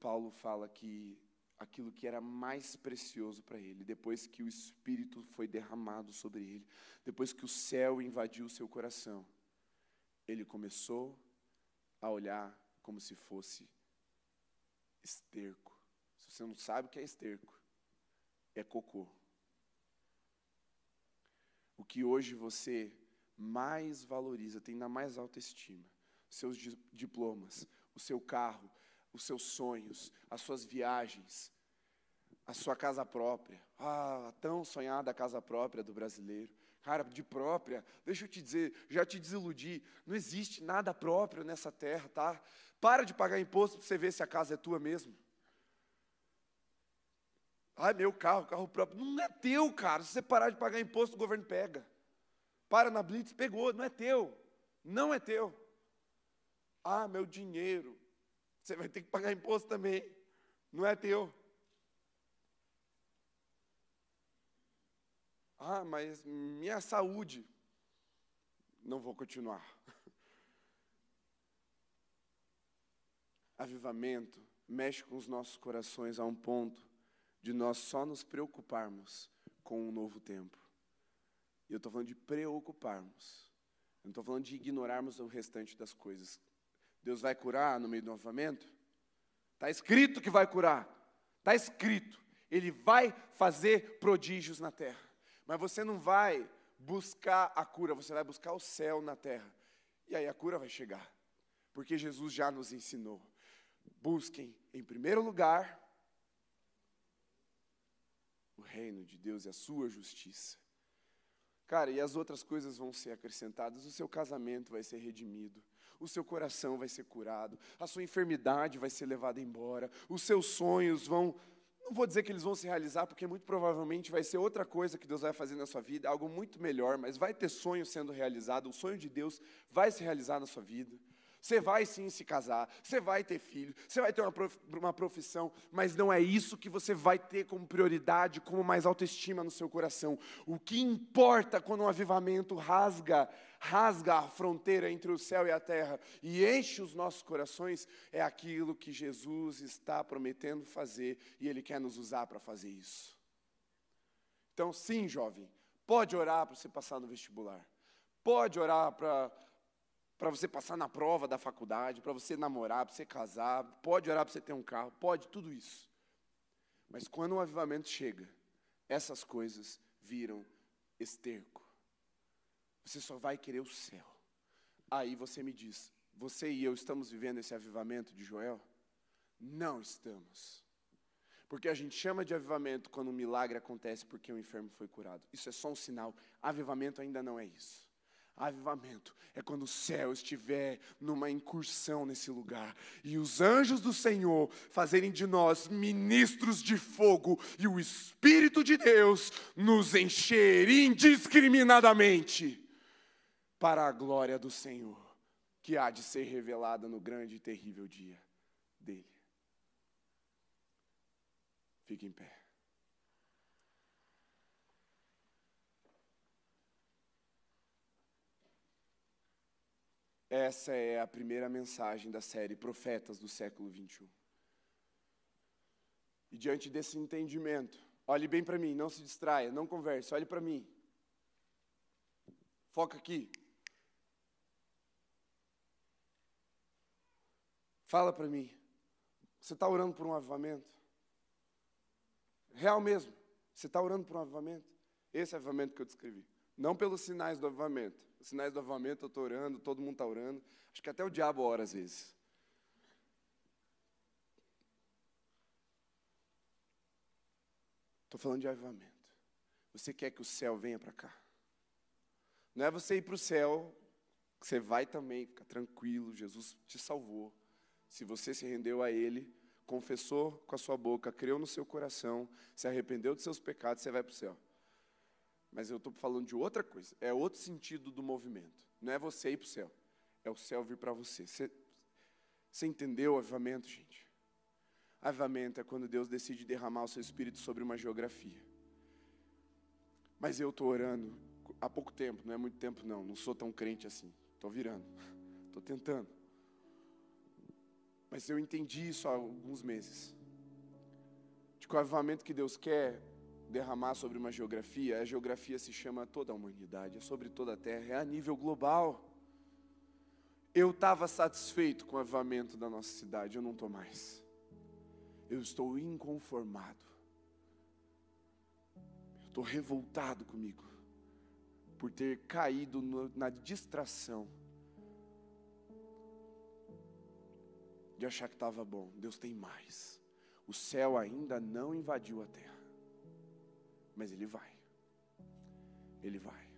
Paulo fala que aquilo que era mais precioso para ele, depois que o Espírito foi derramado sobre ele, depois que o céu invadiu o seu coração, ele começou a olhar como se fosse esterco. Se você não sabe o que é esterco, é cocô. O que hoje você mais valoriza, tem na mais alta estima, seus diplomas, o seu carro, os seus sonhos, as suas viagens, a sua casa própria. Ah, a tão sonhada casa própria do brasileiro. Cara, de própria, deixa eu te dizer, já te desiludi, não existe nada próprio nessa terra, tá? Para de pagar imposto para você ver se a casa é tua mesmo. Ah, meu carro, carro próprio. Não é teu, cara. Se você parar de pagar imposto, o governo pega. Para na Blitz, pegou, não é teu. Não é teu. Ah, meu dinheiro. Você vai ter que pagar imposto também. Não é teu. Ah, mas minha saúde. Não vou continuar. [laughs] Avivamento mexe com os nossos corações a um ponto de nós só nos preocuparmos com um novo tempo. E eu estou falando de preocuparmos. Eu não estou falando de ignorarmos o restante das coisas. Deus vai curar no meio do avivamento? Está escrito que vai curar. Está escrito. Ele vai fazer prodígios na terra. Mas você não vai buscar a cura, você vai buscar o céu na terra. E aí a cura vai chegar. Porque Jesus já nos ensinou. Busquem em primeiro lugar o reino de Deus e a sua justiça. Cara, e as outras coisas vão ser acrescentadas. O seu casamento vai ser redimido. O seu coração vai ser curado. A sua enfermidade vai ser levada embora. Os seus sonhos vão não vou dizer que eles vão se realizar, porque muito provavelmente vai ser outra coisa que Deus vai fazer na sua vida, algo muito melhor, mas vai ter sonho sendo realizado, o sonho de Deus vai se realizar na sua vida. Você vai sim se casar, você vai ter filho, você vai ter uma, uma profissão, mas não é isso que você vai ter como prioridade, como mais autoestima no seu coração. O que importa quando um avivamento rasga, rasga a fronteira entre o céu e a terra e enche os nossos corações, é aquilo que Jesus está prometendo fazer e Ele quer nos usar para fazer isso. Então, sim, jovem, pode orar para você passar no vestibular, pode orar para para você passar na prova da faculdade, para você namorar, para você casar, pode orar para você ter um carro, pode tudo isso. Mas quando o avivamento chega, essas coisas viram esterco. Você só vai querer o céu. Aí você me diz: você e eu estamos vivendo esse avivamento de Joel? Não estamos. Porque a gente chama de avivamento quando um milagre acontece porque o enfermo foi curado. Isso é só um sinal. Avivamento ainda não é isso. Avivamento é quando o céu estiver numa incursão nesse lugar e os anjos do Senhor fazerem de nós ministros de fogo e o Espírito de Deus nos encher indiscriminadamente para a glória do Senhor, que há de ser revelada no grande e terrível dia dele. Fique em pé. Essa é a primeira mensagem da série Profetas do século 21. E diante desse entendimento, olhe bem para mim, não se distraia, não converse, olhe para mim. Foca aqui. Fala para mim. Você está orando por um avivamento? Real mesmo. Você está orando por um avivamento? Esse é o avivamento que eu descrevi. Não pelos sinais do avivamento. Os sinais do avivamento eu estou orando, todo mundo está orando. Acho que até o diabo ora às vezes. Estou falando de avivamento. Você quer que o céu venha para cá. Não é você ir para o céu, você vai também, fica tranquilo, Jesus te salvou. Se você se rendeu a Ele, confessou com a sua boca, creu no seu coração, se arrependeu dos seus pecados, você vai para o céu. Mas eu estou falando de outra coisa, é outro sentido do movimento. Não é você ir para o céu, é o céu vir para você. você. Você entendeu o avivamento, gente? Avivamento é quando Deus decide derramar o seu espírito sobre uma geografia. Mas eu estou orando há pouco tempo, não é muito tempo não, não sou tão crente assim. Estou virando, [laughs] estou tentando. Mas eu entendi isso há alguns meses. De que o avivamento que Deus quer derramar sobre uma geografia, a geografia se chama toda a humanidade, é sobre toda a terra, é a nível global. Eu estava satisfeito com o avivamento da nossa cidade, eu não estou mais. Eu estou inconformado. Estou revoltado comigo por ter caído no, na distração de achar que estava bom. Deus tem mais. O céu ainda não invadiu a terra, mas Ele vai. Ele vai.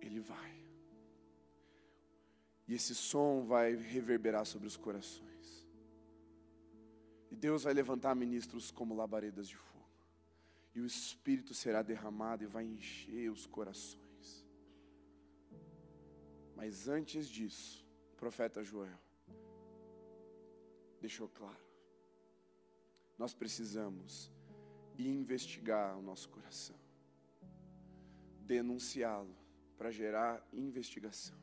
Ele vai. E esse som vai reverberar sobre os corações. E Deus vai levantar ministros como labaredas de fogo. E o Espírito será derramado e vai encher os corações. Mas antes disso, profeta Joel. Deixou claro: nós precisamos investigar o nosso coração, denunciá-lo para gerar investigação.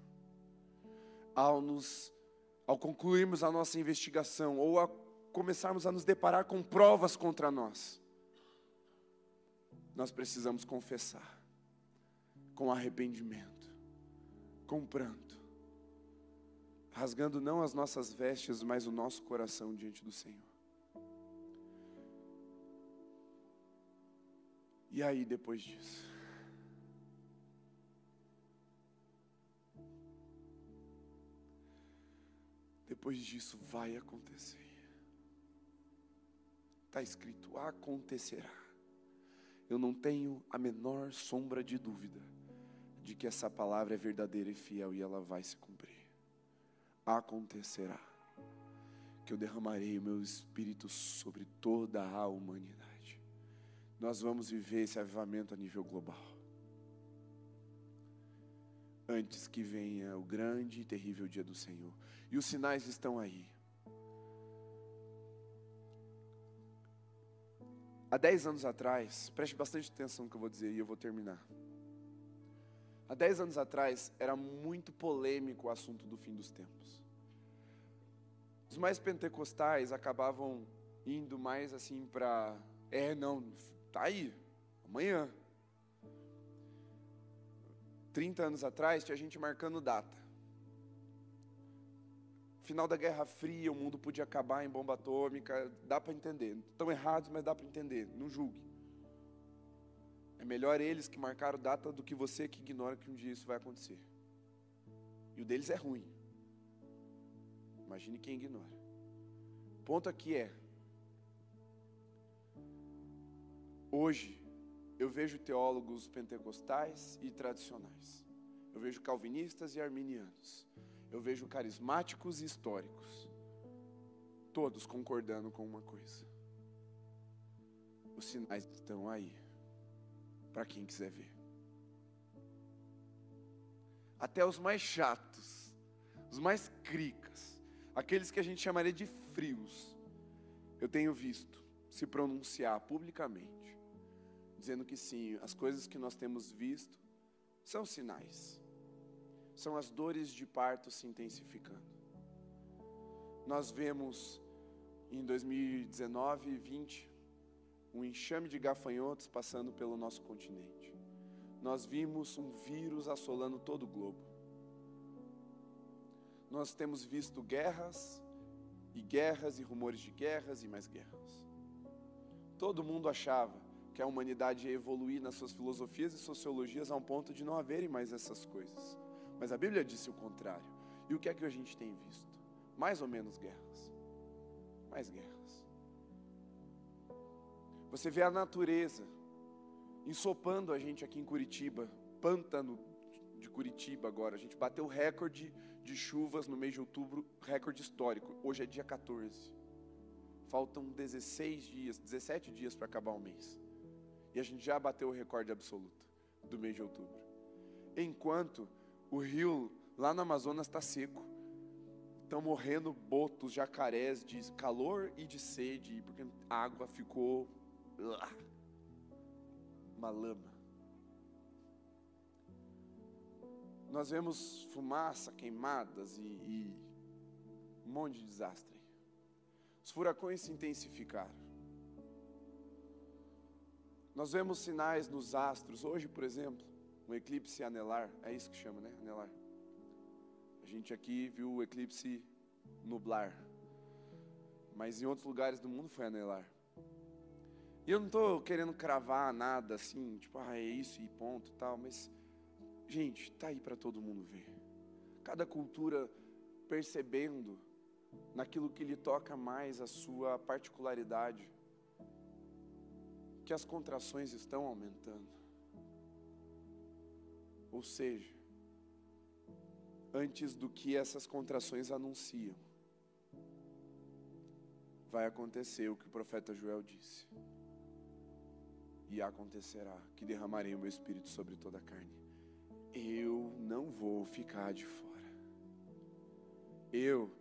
Ao nos ao concluirmos a nossa investigação ou a começarmos a nos deparar com provas contra nós, nós precisamos confessar com arrependimento, com pranto, rasgando não as nossas vestes, mas o nosso coração diante do Senhor. E aí, depois disso? Depois disso vai acontecer. Está escrito: acontecerá. Eu não tenho a menor sombra de dúvida de que essa palavra é verdadeira e fiel e ela vai se cumprir. Acontecerá que eu derramarei o meu espírito sobre toda a humanidade. Nós vamos viver esse avivamento a nível global antes que venha o grande e terrível dia do Senhor. E os sinais estão aí. Há dez anos atrás, preste bastante atenção no que eu vou dizer e eu vou terminar. Há dez anos atrás era muito polêmico o assunto do fim dos tempos. Os mais pentecostais acabavam indo mais assim para, é, não, tá aí, amanhã. 30 anos atrás, tinha gente marcando data. Final da Guerra Fria, o mundo podia acabar em bomba atômica, dá para entender. Estão errados, mas dá para entender, não julgue. É melhor eles que marcaram data do que você que ignora que um dia isso vai acontecer. E o deles é ruim. Imagine quem ignora. O ponto aqui é: hoje, eu vejo teólogos pentecostais e tradicionais. Eu vejo calvinistas e arminianos. Eu vejo carismáticos e históricos. Todos concordando com uma coisa. Os sinais estão aí. Para quem quiser ver. Até os mais chatos, os mais cricas, aqueles que a gente chamaria de frios, eu tenho visto se pronunciar publicamente dizendo que sim, as coisas que nós temos visto são sinais, são as dores de parto se intensificando. Nós vemos em 2019 e 20 um enxame de gafanhotos passando pelo nosso continente. Nós vimos um vírus assolando todo o globo. Nós temos visto guerras e guerras e rumores de guerras e mais guerras. Todo mundo achava que a humanidade ia evoluir nas suas filosofias e sociologias a um ponto de não haverem mais essas coisas. Mas a Bíblia disse o contrário. E o que é que a gente tem visto? Mais ou menos guerras. Mais guerras. Você vê a natureza ensopando a gente aqui em Curitiba, pântano de Curitiba agora. A gente bateu recorde de chuvas no mês de outubro, recorde histórico. Hoje é dia 14. Faltam 16 dias, 17 dias para acabar o mês. E a gente já bateu o recorde absoluto do mês de outubro. Enquanto o rio lá no Amazonas está seco. Estão morrendo botos, jacarés de calor e de sede, porque a água ficou uma lama. Nós vemos fumaça, queimadas e, e um monte de desastre. Os furacões se intensificaram. Nós vemos sinais nos astros. Hoje, por exemplo, um eclipse anelar, é isso que chama, né? Anelar. A gente aqui viu o eclipse nublar, mas em outros lugares do mundo foi anelar. E eu não estou querendo cravar nada assim, tipo, ah, é isso e ponto tal, mas, gente, tá aí para todo mundo ver. Cada cultura percebendo naquilo que lhe toca mais a sua particularidade, que as contrações estão aumentando. Ou seja, antes do que essas contrações anunciam. Vai acontecer o que o profeta Joel disse. E acontecerá que derramarei o meu espírito sobre toda a carne. Eu não vou ficar de fora. Eu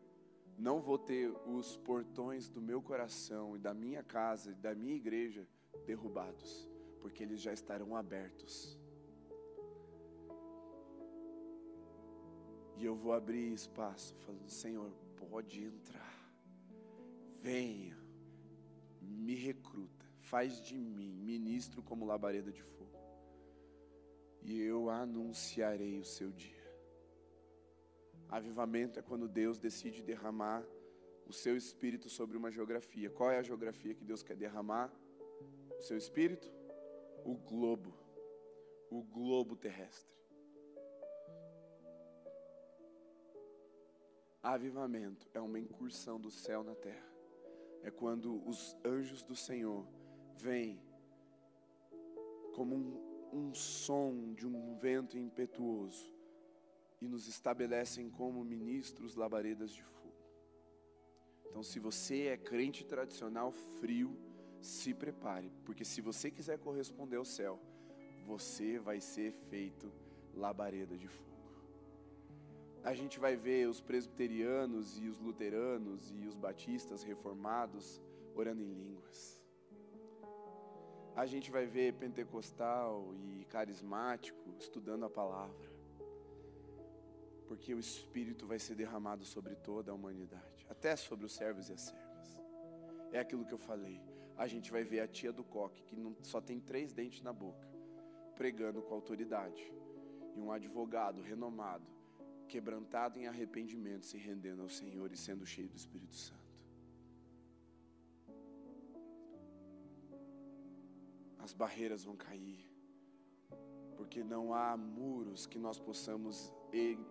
não vou ter os portões do meu coração e da minha casa e da minha igreja derrubados, porque eles já estarão abertos E eu vou abrir espaço, falando: Senhor, pode entrar, venha, me recruta, faz de mim ministro como labareda de fogo, e eu anunciarei o seu dia. Avivamento é quando Deus decide derramar o seu espírito sobre uma geografia. Qual é a geografia que Deus quer derramar? O seu espírito? O globo, o globo terrestre. Avivamento é uma incursão do céu na terra. É quando os anjos do Senhor vêm como um, um som de um vento impetuoso e nos estabelecem como ministros labaredas de fogo. Então, se você é crente tradicional frio, se prepare, porque se você quiser corresponder ao céu, você vai ser feito labareda de fogo a gente vai ver os presbiterianos e os luteranos e os batistas reformados orando em línguas. A gente vai ver pentecostal e carismático estudando a palavra. Porque o Espírito vai ser derramado sobre toda a humanidade, até sobre os servos e as servas. É aquilo que eu falei. A gente vai ver a tia do coque, que não, só tem três dentes na boca, pregando com autoridade. E um advogado renomado quebrantado em arrependimento, se rendendo ao Senhor e sendo cheio do Espírito Santo. As barreiras vão cair, porque não há muros que nós possamos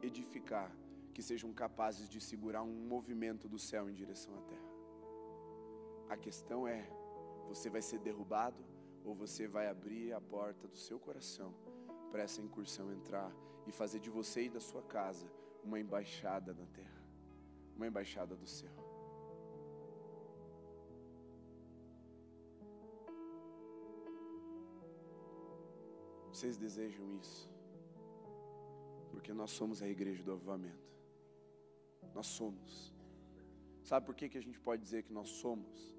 edificar que sejam capazes de segurar um movimento do céu em direção à terra. A questão é: você vai ser derrubado ou você vai abrir a porta do seu coração para essa incursão entrar e fazer de você e da sua casa uma embaixada na terra, uma embaixada do céu. Vocês desejam isso? Porque nós somos a igreja do avivamento. Nós somos. Sabe por que, que a gente pode dizer que nós somos?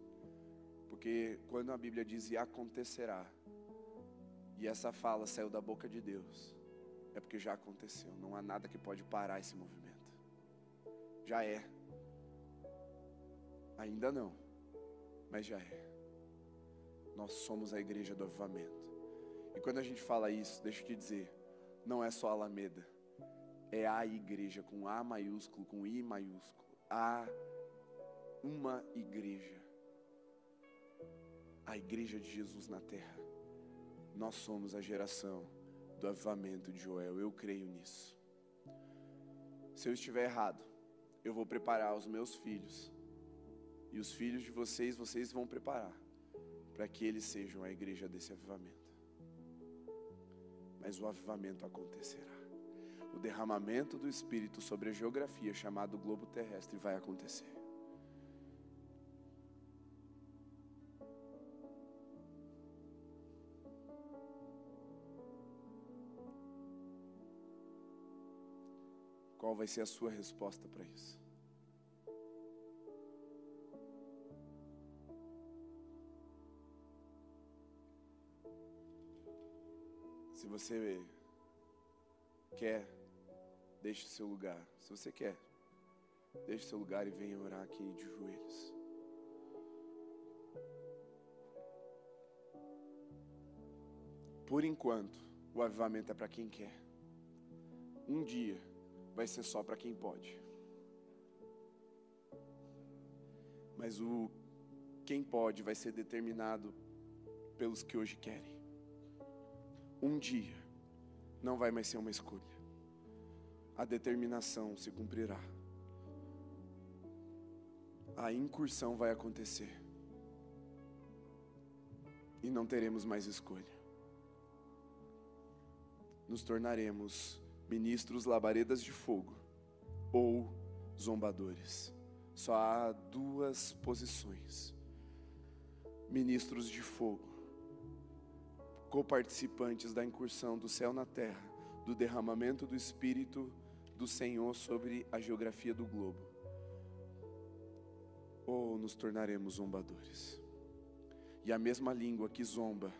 Porque quando a Bíblia diz e acontecerá, e essa fala saiu da boca de Deus, é porque já aconteceu. Não há nada que pode parar esse movimento. Já é. Ainda não, mas já é. Nós somos a igreja do avivamento. E quando a gente fala isso, deixa eu te dizer, não é só a Alameda, é a igreja com A maiúsculo, com I maiúsculo. Há uma igreja. A igreja de Jesus na terra. Nós somos a geração do avivamento de Joel. Eu creio nisso. Se eu estiver errado, eu vou preparar os meus filhos. E os filhos de vocês, vocês vão preparar para que eles sejam a igreja desse avivamento. Mas o avivamento acontecerá. o derramamento do Espírito sobre a geografia chamado globo terrestre vai acontecer. Qual vai ser a sua resposta para isso? Se você quer, deixe o seu lugar. Se você quer, deixe o seu lugar e venha orar aqui de joelhos. Por enquanto, o avivamento é para quem quer. Um dia vai ser só para quem pode. Mas o quem pode vai ser determinado pelos que hoje querem. Um dia não vai mais ser uma escolha. A determinação se cumprirá. A incursão vai acontecer. E não teremos mais escolha. Nos tornaremos ministros labaredas de fogo ou zombadores. Só há duas posições: ministros de fogo, coparticipantes da incursão do céu na terra, do derramamento do Espírito do Senhor sobre a geografia do globo, ou nos tornaremos zombadores. E a mesma língua que zomba,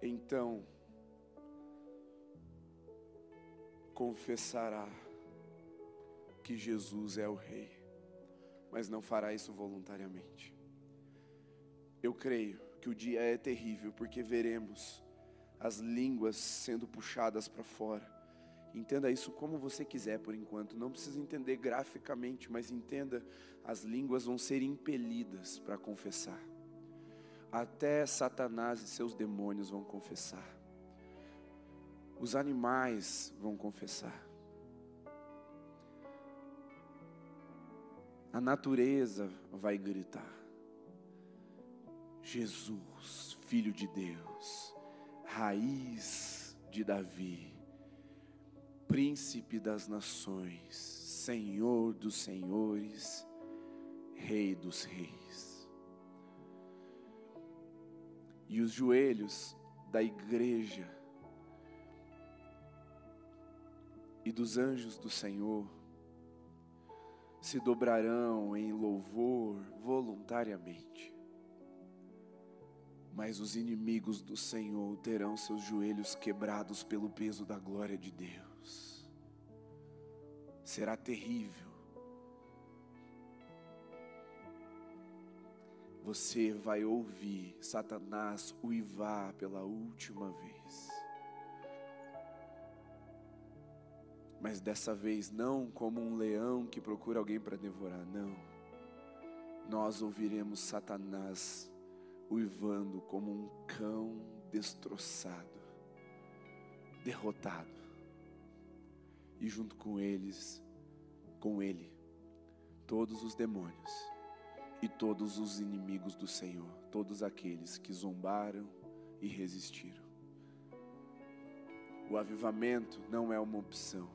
então, confessará que Jesus é o Rei, mas não fará isso voluntariamente. Eu creio que o dia é terrível, porque veremos as línguas sendo puxadas para fora. Entenda isso como você quiser por enquanto, não precisa entender graficamente, mas entenda: as línguas vão ser impelidas para confessar. Até Satanás e seus demônios vão confessar os animais vão confessar. A natureza vai gritar. Jesus, Filho de Deus, raiz de Davi, Príncipe das nações, Senhor dos senhores, Rei dos reis. E os joelhos da igreja e dos anjos do Senhor se dobrarão em louvor voluntariamente. Mas os inimigos do Senhor terão seus joelhos quebrados pelo peso da glória de Deus. Será terrível. Você vai ouvir Satanás uivar pela última vez. mas dessa vez não como um leão que procura alguém para devorar, não. Nós ouviremos Satanás uivando como um cão destroçado, derrotado, e junto com eles, com ele, todos os demônios e todos os inimigos do Senhor, todos aqueles que zombaram e resistiram. O avivamento não é uma opção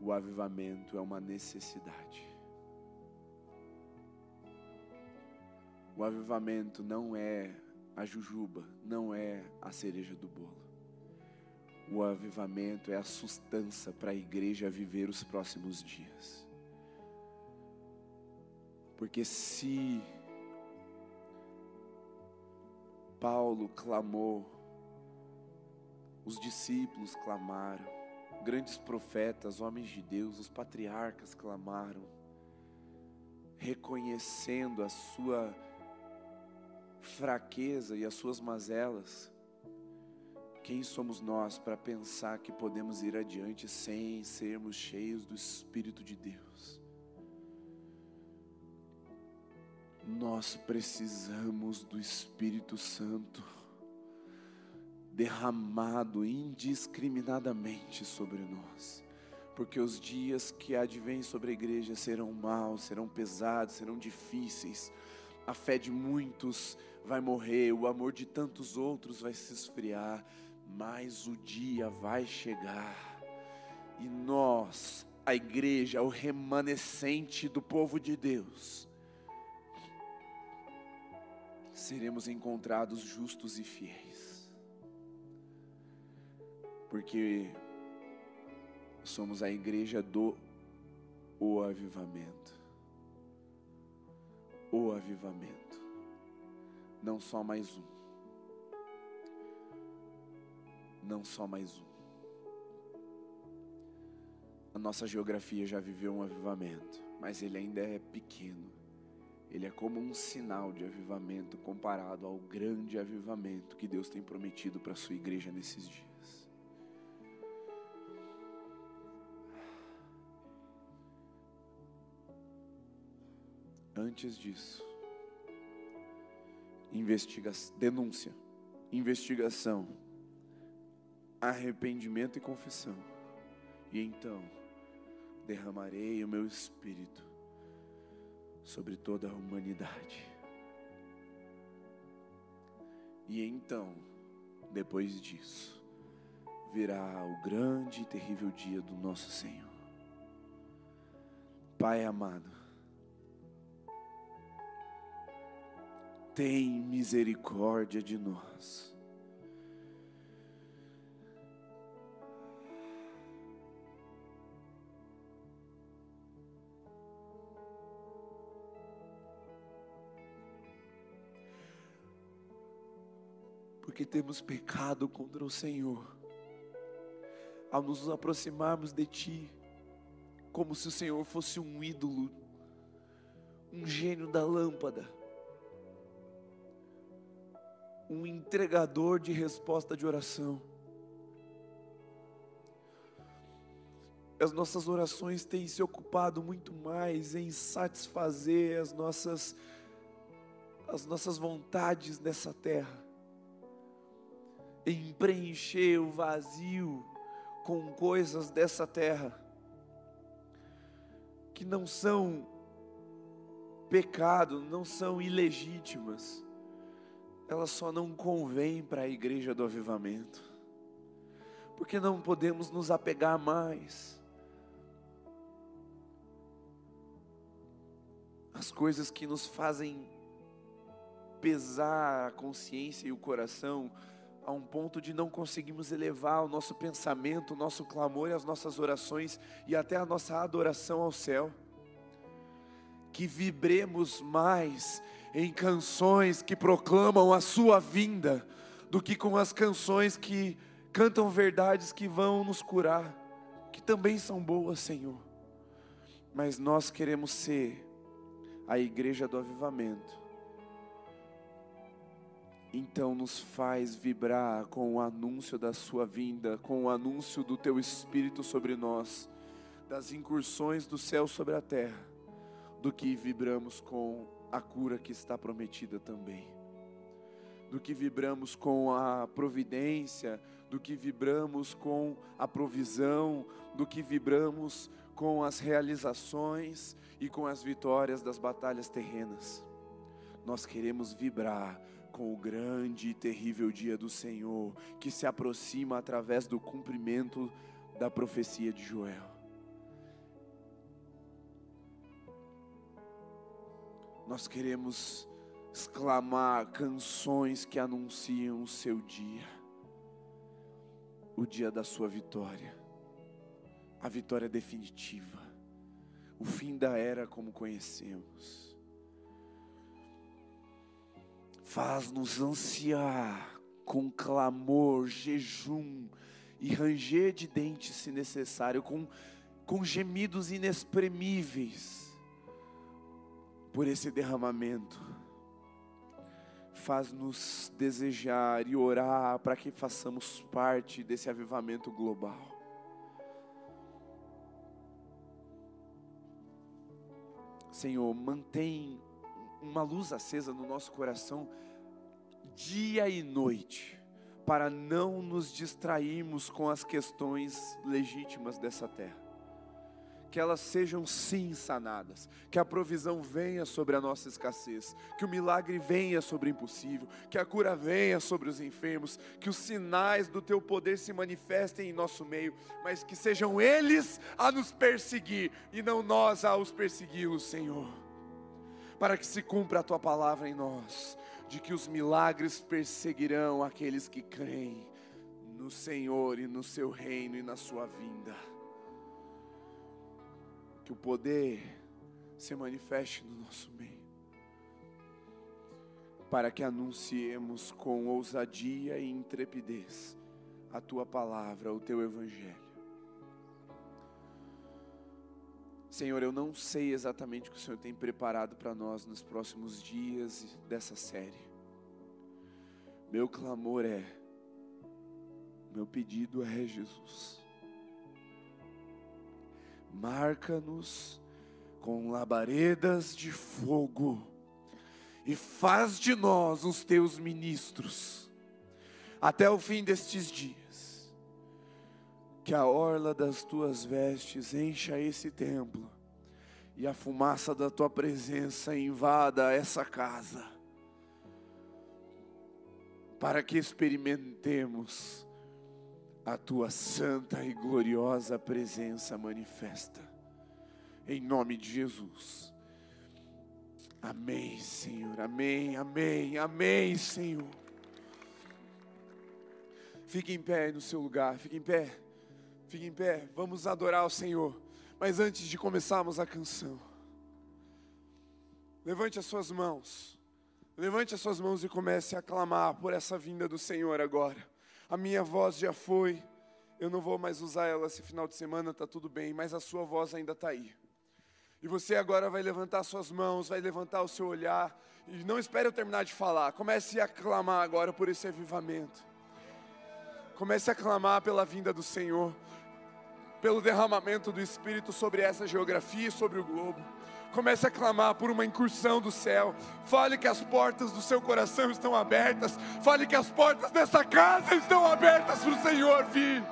o avivamento é uma necessidade. O avivamento não é a jujuba, não é a cereja do bolo. O avivamento é a sustância para a igreja viver os próximos dias. Porque se Paulo clamou, os discípulos clamaram, grandes profetas, homens de Deus, os patriarcas clamaram, reconhecendo a sua fraqueza e as suas mazelas. Quem somos nós para pensar que podemos ir adiante sem sermos cheios do Espírito de Deus? Nós precisamos do Espírito Santo derramado indiscriminadamente sobre nós. Porque os dias que advêm sobre a igreja serão maus, serão pesados, serão difíceis. A fé de muitos vai morrer, o amor de tantos outros vai se esfriar, mas o dia vai chegar. E nós, a igreja, o remanescente do povo de Deus, seremos encontrados justos e fiéis, porque somos a igreja do o avivamento. O avivamento, não só mais um não só mais um. A nossa geografia já viveu um avivamento, mas ele ainda é pequeno. Ele é como um sinal de avivamento comparado ao grande avivamento que Deus tem prometido para a sua igreja nesses dias. Antes disso, investiga denúncia, investigação arrependimento e confissão. E então derramarei o meu espírito sobre toda a humanidade. E então, depois disso, virá o grande e terrível dia do nosso Senhor. Pai amado, tem misericórdia de nós. porque temos pecado contra o Senhor. Ao nos aproximarmos de Ti, como se o Senhor fosse um ídolo, um gênio da lâmpada, um entregador de resposta de oração. As nossas orações têm se ocupado muito mais em satisfazer as nossas as nossas vontades nessa terra em preencher o vazio com coisas dessa terra que não são pecado, não são ilegítimas, elas só não convêm para a igreja do avivamento, porque não podemos nos apegar mais às coisas que nos fazem pesar a consciência e o coração a um ponto de não conseguirmos elevar o nosso pensamento, o nosso clamor e as nossas orações e até a nossa adoração ao céu. Que vibremos mais em canções que proclamam a Sua vinda, do que com as canções que cantam verdades que vão nos curar, que também são boas, Senhor. Mas nós queremos ser a igreja do avivamento então nos faz vibrar com o anúncio da Sua vinda, com o anúncio do Teu Espírito sobre nós, das incursões do céu sobre a terra, do que vibramos com a cura que está prometida também, do que vibramos com a providência, do que vibramos com a provisão, do que vibramos com as realizações e com as vitórias das batalhas terrenas. Nós queremos vibrar com o grande e terrível dia do Senhor, que se aproxima através do cumprimento da profecia de Joel. Nós queremos exclamar canções que anunciam o seu dia, o dia da sua vitória, a vitória definitiva, o fim da era como conhecemos. Faz-nos ansiar com clamor, jejum e ranger de dentes se necessário, com, com gemidos inexprimíveis por esse derramamento. Faz-nos desejar e orar para que façamos parte desse avivamento global. Senhor, mantém uma luz acesa no nosso coração dia e noite, para não nos distrairmos com as questões legítimas dessa terra. Que elas sejam sim sanadas, que a provisão venha sobre a nossa escassez, que o milagre venha sobre o impossível, que a cura venha sobre os enfermos, que os sinais do teu poder se manifestem em nosso meio, mas que sejam eles a nos perseguir e não nós a os persegui-los, Senhor. Para que se cumpra a tua palavra em nós, de que os milagres perseguirão aqueles que creem no Senhor e no seu reino e na sua vinda que o poder se manifeste no nosso meio, para que anunciemos com ousadia e intrepidez a tua palavra, o teu evangelho. Senhor, eu não sei exatamente o que o Senhor tem preparado para nós nos próximos dias dessa série. Meu clamor é, meu pedido é Jesus marca-nos com labaredas de fogo e faz de nós os teus ministros até o fim destes dias. Que a orla das tuas vestes encha esse templo e a fumaça da tua presença invada essa casa, para que experimentemos a tua santa e gloriosa presença manifesta. Em nome de Jesus. Amém, Senhor. Amém, amém, amém, Senhor. Fique em pé no seu lugar, fique em pé. Fique em pé. Vamos adorar o Senhor. Mas antes de começarmos a canção, levante as suas mãos. Levante as suas mãos e comece a clamar por essa vinda do Senhor agora a minha voz já foi, eu não vou mais usar ela esse final de semana, está tudo bem, mas a sua voz ainda está aí. E você agora vai levantar suas mãos, vai levantar o seu olhar, e não espere eu terminar de falar, comece a clamar agora por esse avivamento. Comece a clamar pela vinda do Senhor, pelo derramamento do Espírito sobre essa geografia e sobre o globo. Comece a clamar por uma incursão do céu. Fale que as portas do seu coração estão abertas. Fale que as portas dessa casa estão abertas para o Senhor vir.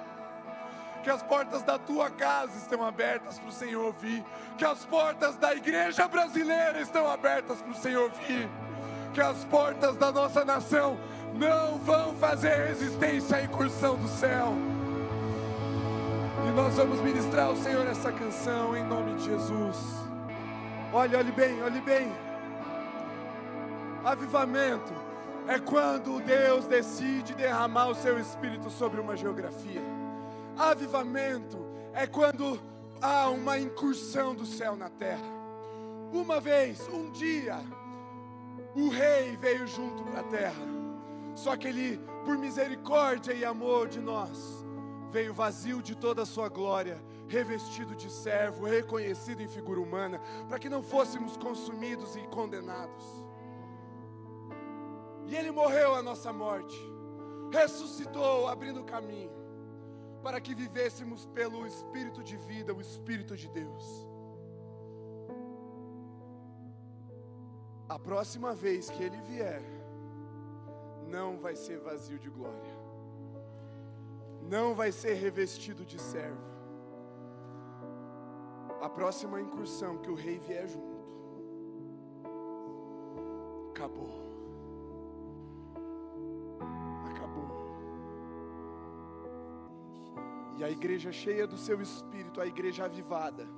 Que as portas da tua casa estão abertas para o Senhor vir. Que as portas da igreja brasileira estão abertas para o Senhor vir. Que as portas da nossa nação não vão fazer resistência à incursão do céu. E nós vamos ministrar ao Senhor essa canção em nome de Jesus. Olhe, olhe bem, olhe bem. Avivamento é quando Deus decide derramar o seu espírito sobre uma geografia. Avivamento é quando há uma incursão do céu na terra. Uma vez, um dia, o rei veio junto para a terra. Só que ele, por misericórdia e amor de nós, veio vazio de toda a sua glória revestido de servo, reconhecido em figura humana, para que não fôssemos consumidos e condenados. E Ele morreu a nossa morte, ressuscitou, abrindo caminho, para que vivêssemos pelo Espírito de vida, o Espírito de Deus. A próxima vez que Ele vier, não vai ser vazio de glória, não vai ser revestido de servo a próxima incursão que o rei vier junto, acabou. Acabou. E a igreja cheia do seu espírito, a igreja avivada,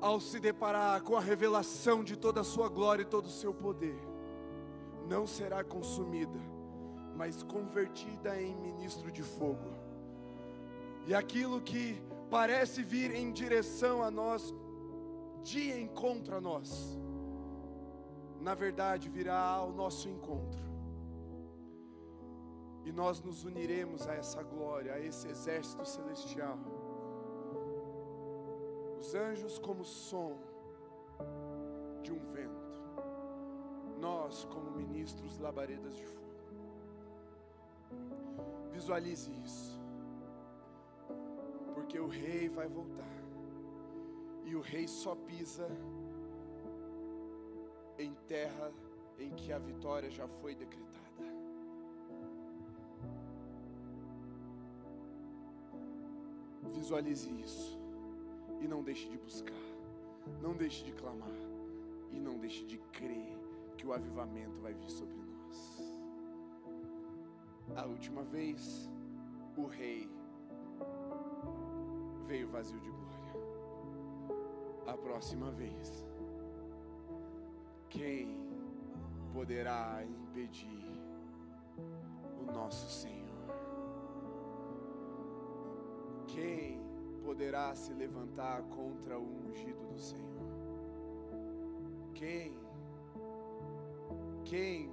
ao se deparar com a revelação de toda a sua glória e todo o seu poder, não será consumida, mas convertida em ministro de fogo. E aquilo que parece vir em direção a nós, de encontro a nós, na verdade virá ao nosso encontro. E nós nos uniremos a essa glória, a esse exército celestial. Os anjos como som de um vento. Nós como ministros labaredas de fogo. Visualize isso porque o rei vai voltar. E o rei só pisa em terra em que a vitória já foi decretada. Visualize isso. e não deixe de buscar, não deixe de clamar e não deixe de crer que o avivamento vai vir sobre. A última vez, o rei veio vazio de glória. A próxima vez, quem poderá impedir o nosso Senhor? Quem poderá se levantar contra o ungido do Senhor? Quem? Quem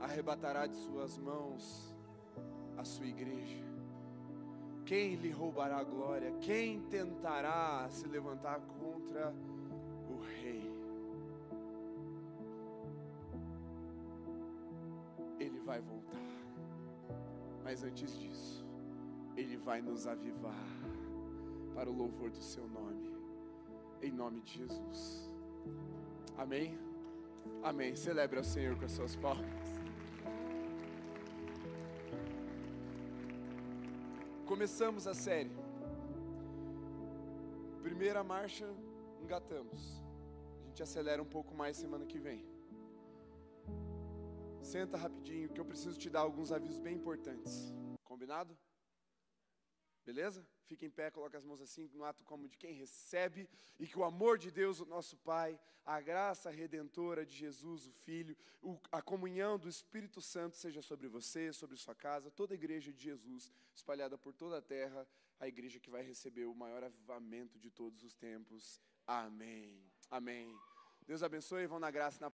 arrebatará de suas mãos a sua igreja? Quem lhe roubará a glória? Quem tentará se levantar contra o rei? Ele vai voltar. Mas antes disso, ele vai nos avivar para o louvor do seu nome. Em nome de Jesus. Amém. Amém. Celebre ao Senhor com as suas palmas. Começamos a série. Primeira marcha, engatamos. A gente acelera um pouco mais semana que vem. Senta rapidinho que eu preciso te dar alguns avisos bem importantes. Combinado? Beleza? Fique em pé, coloque as mãos assim, no ato como de quem recebe, e que o amor de Deus, o nosso Pai, a graça redentora de Jesus, o Filho, o, a comunhão do Espírito Santo seja sobre você, sobre sua casa, toda a igreja de Jesus, espalhada por toda a terra, a igreja que vai receber o maior avivamento de todos os tempos. Amém. Amém. Deus abençoe, vão na graça na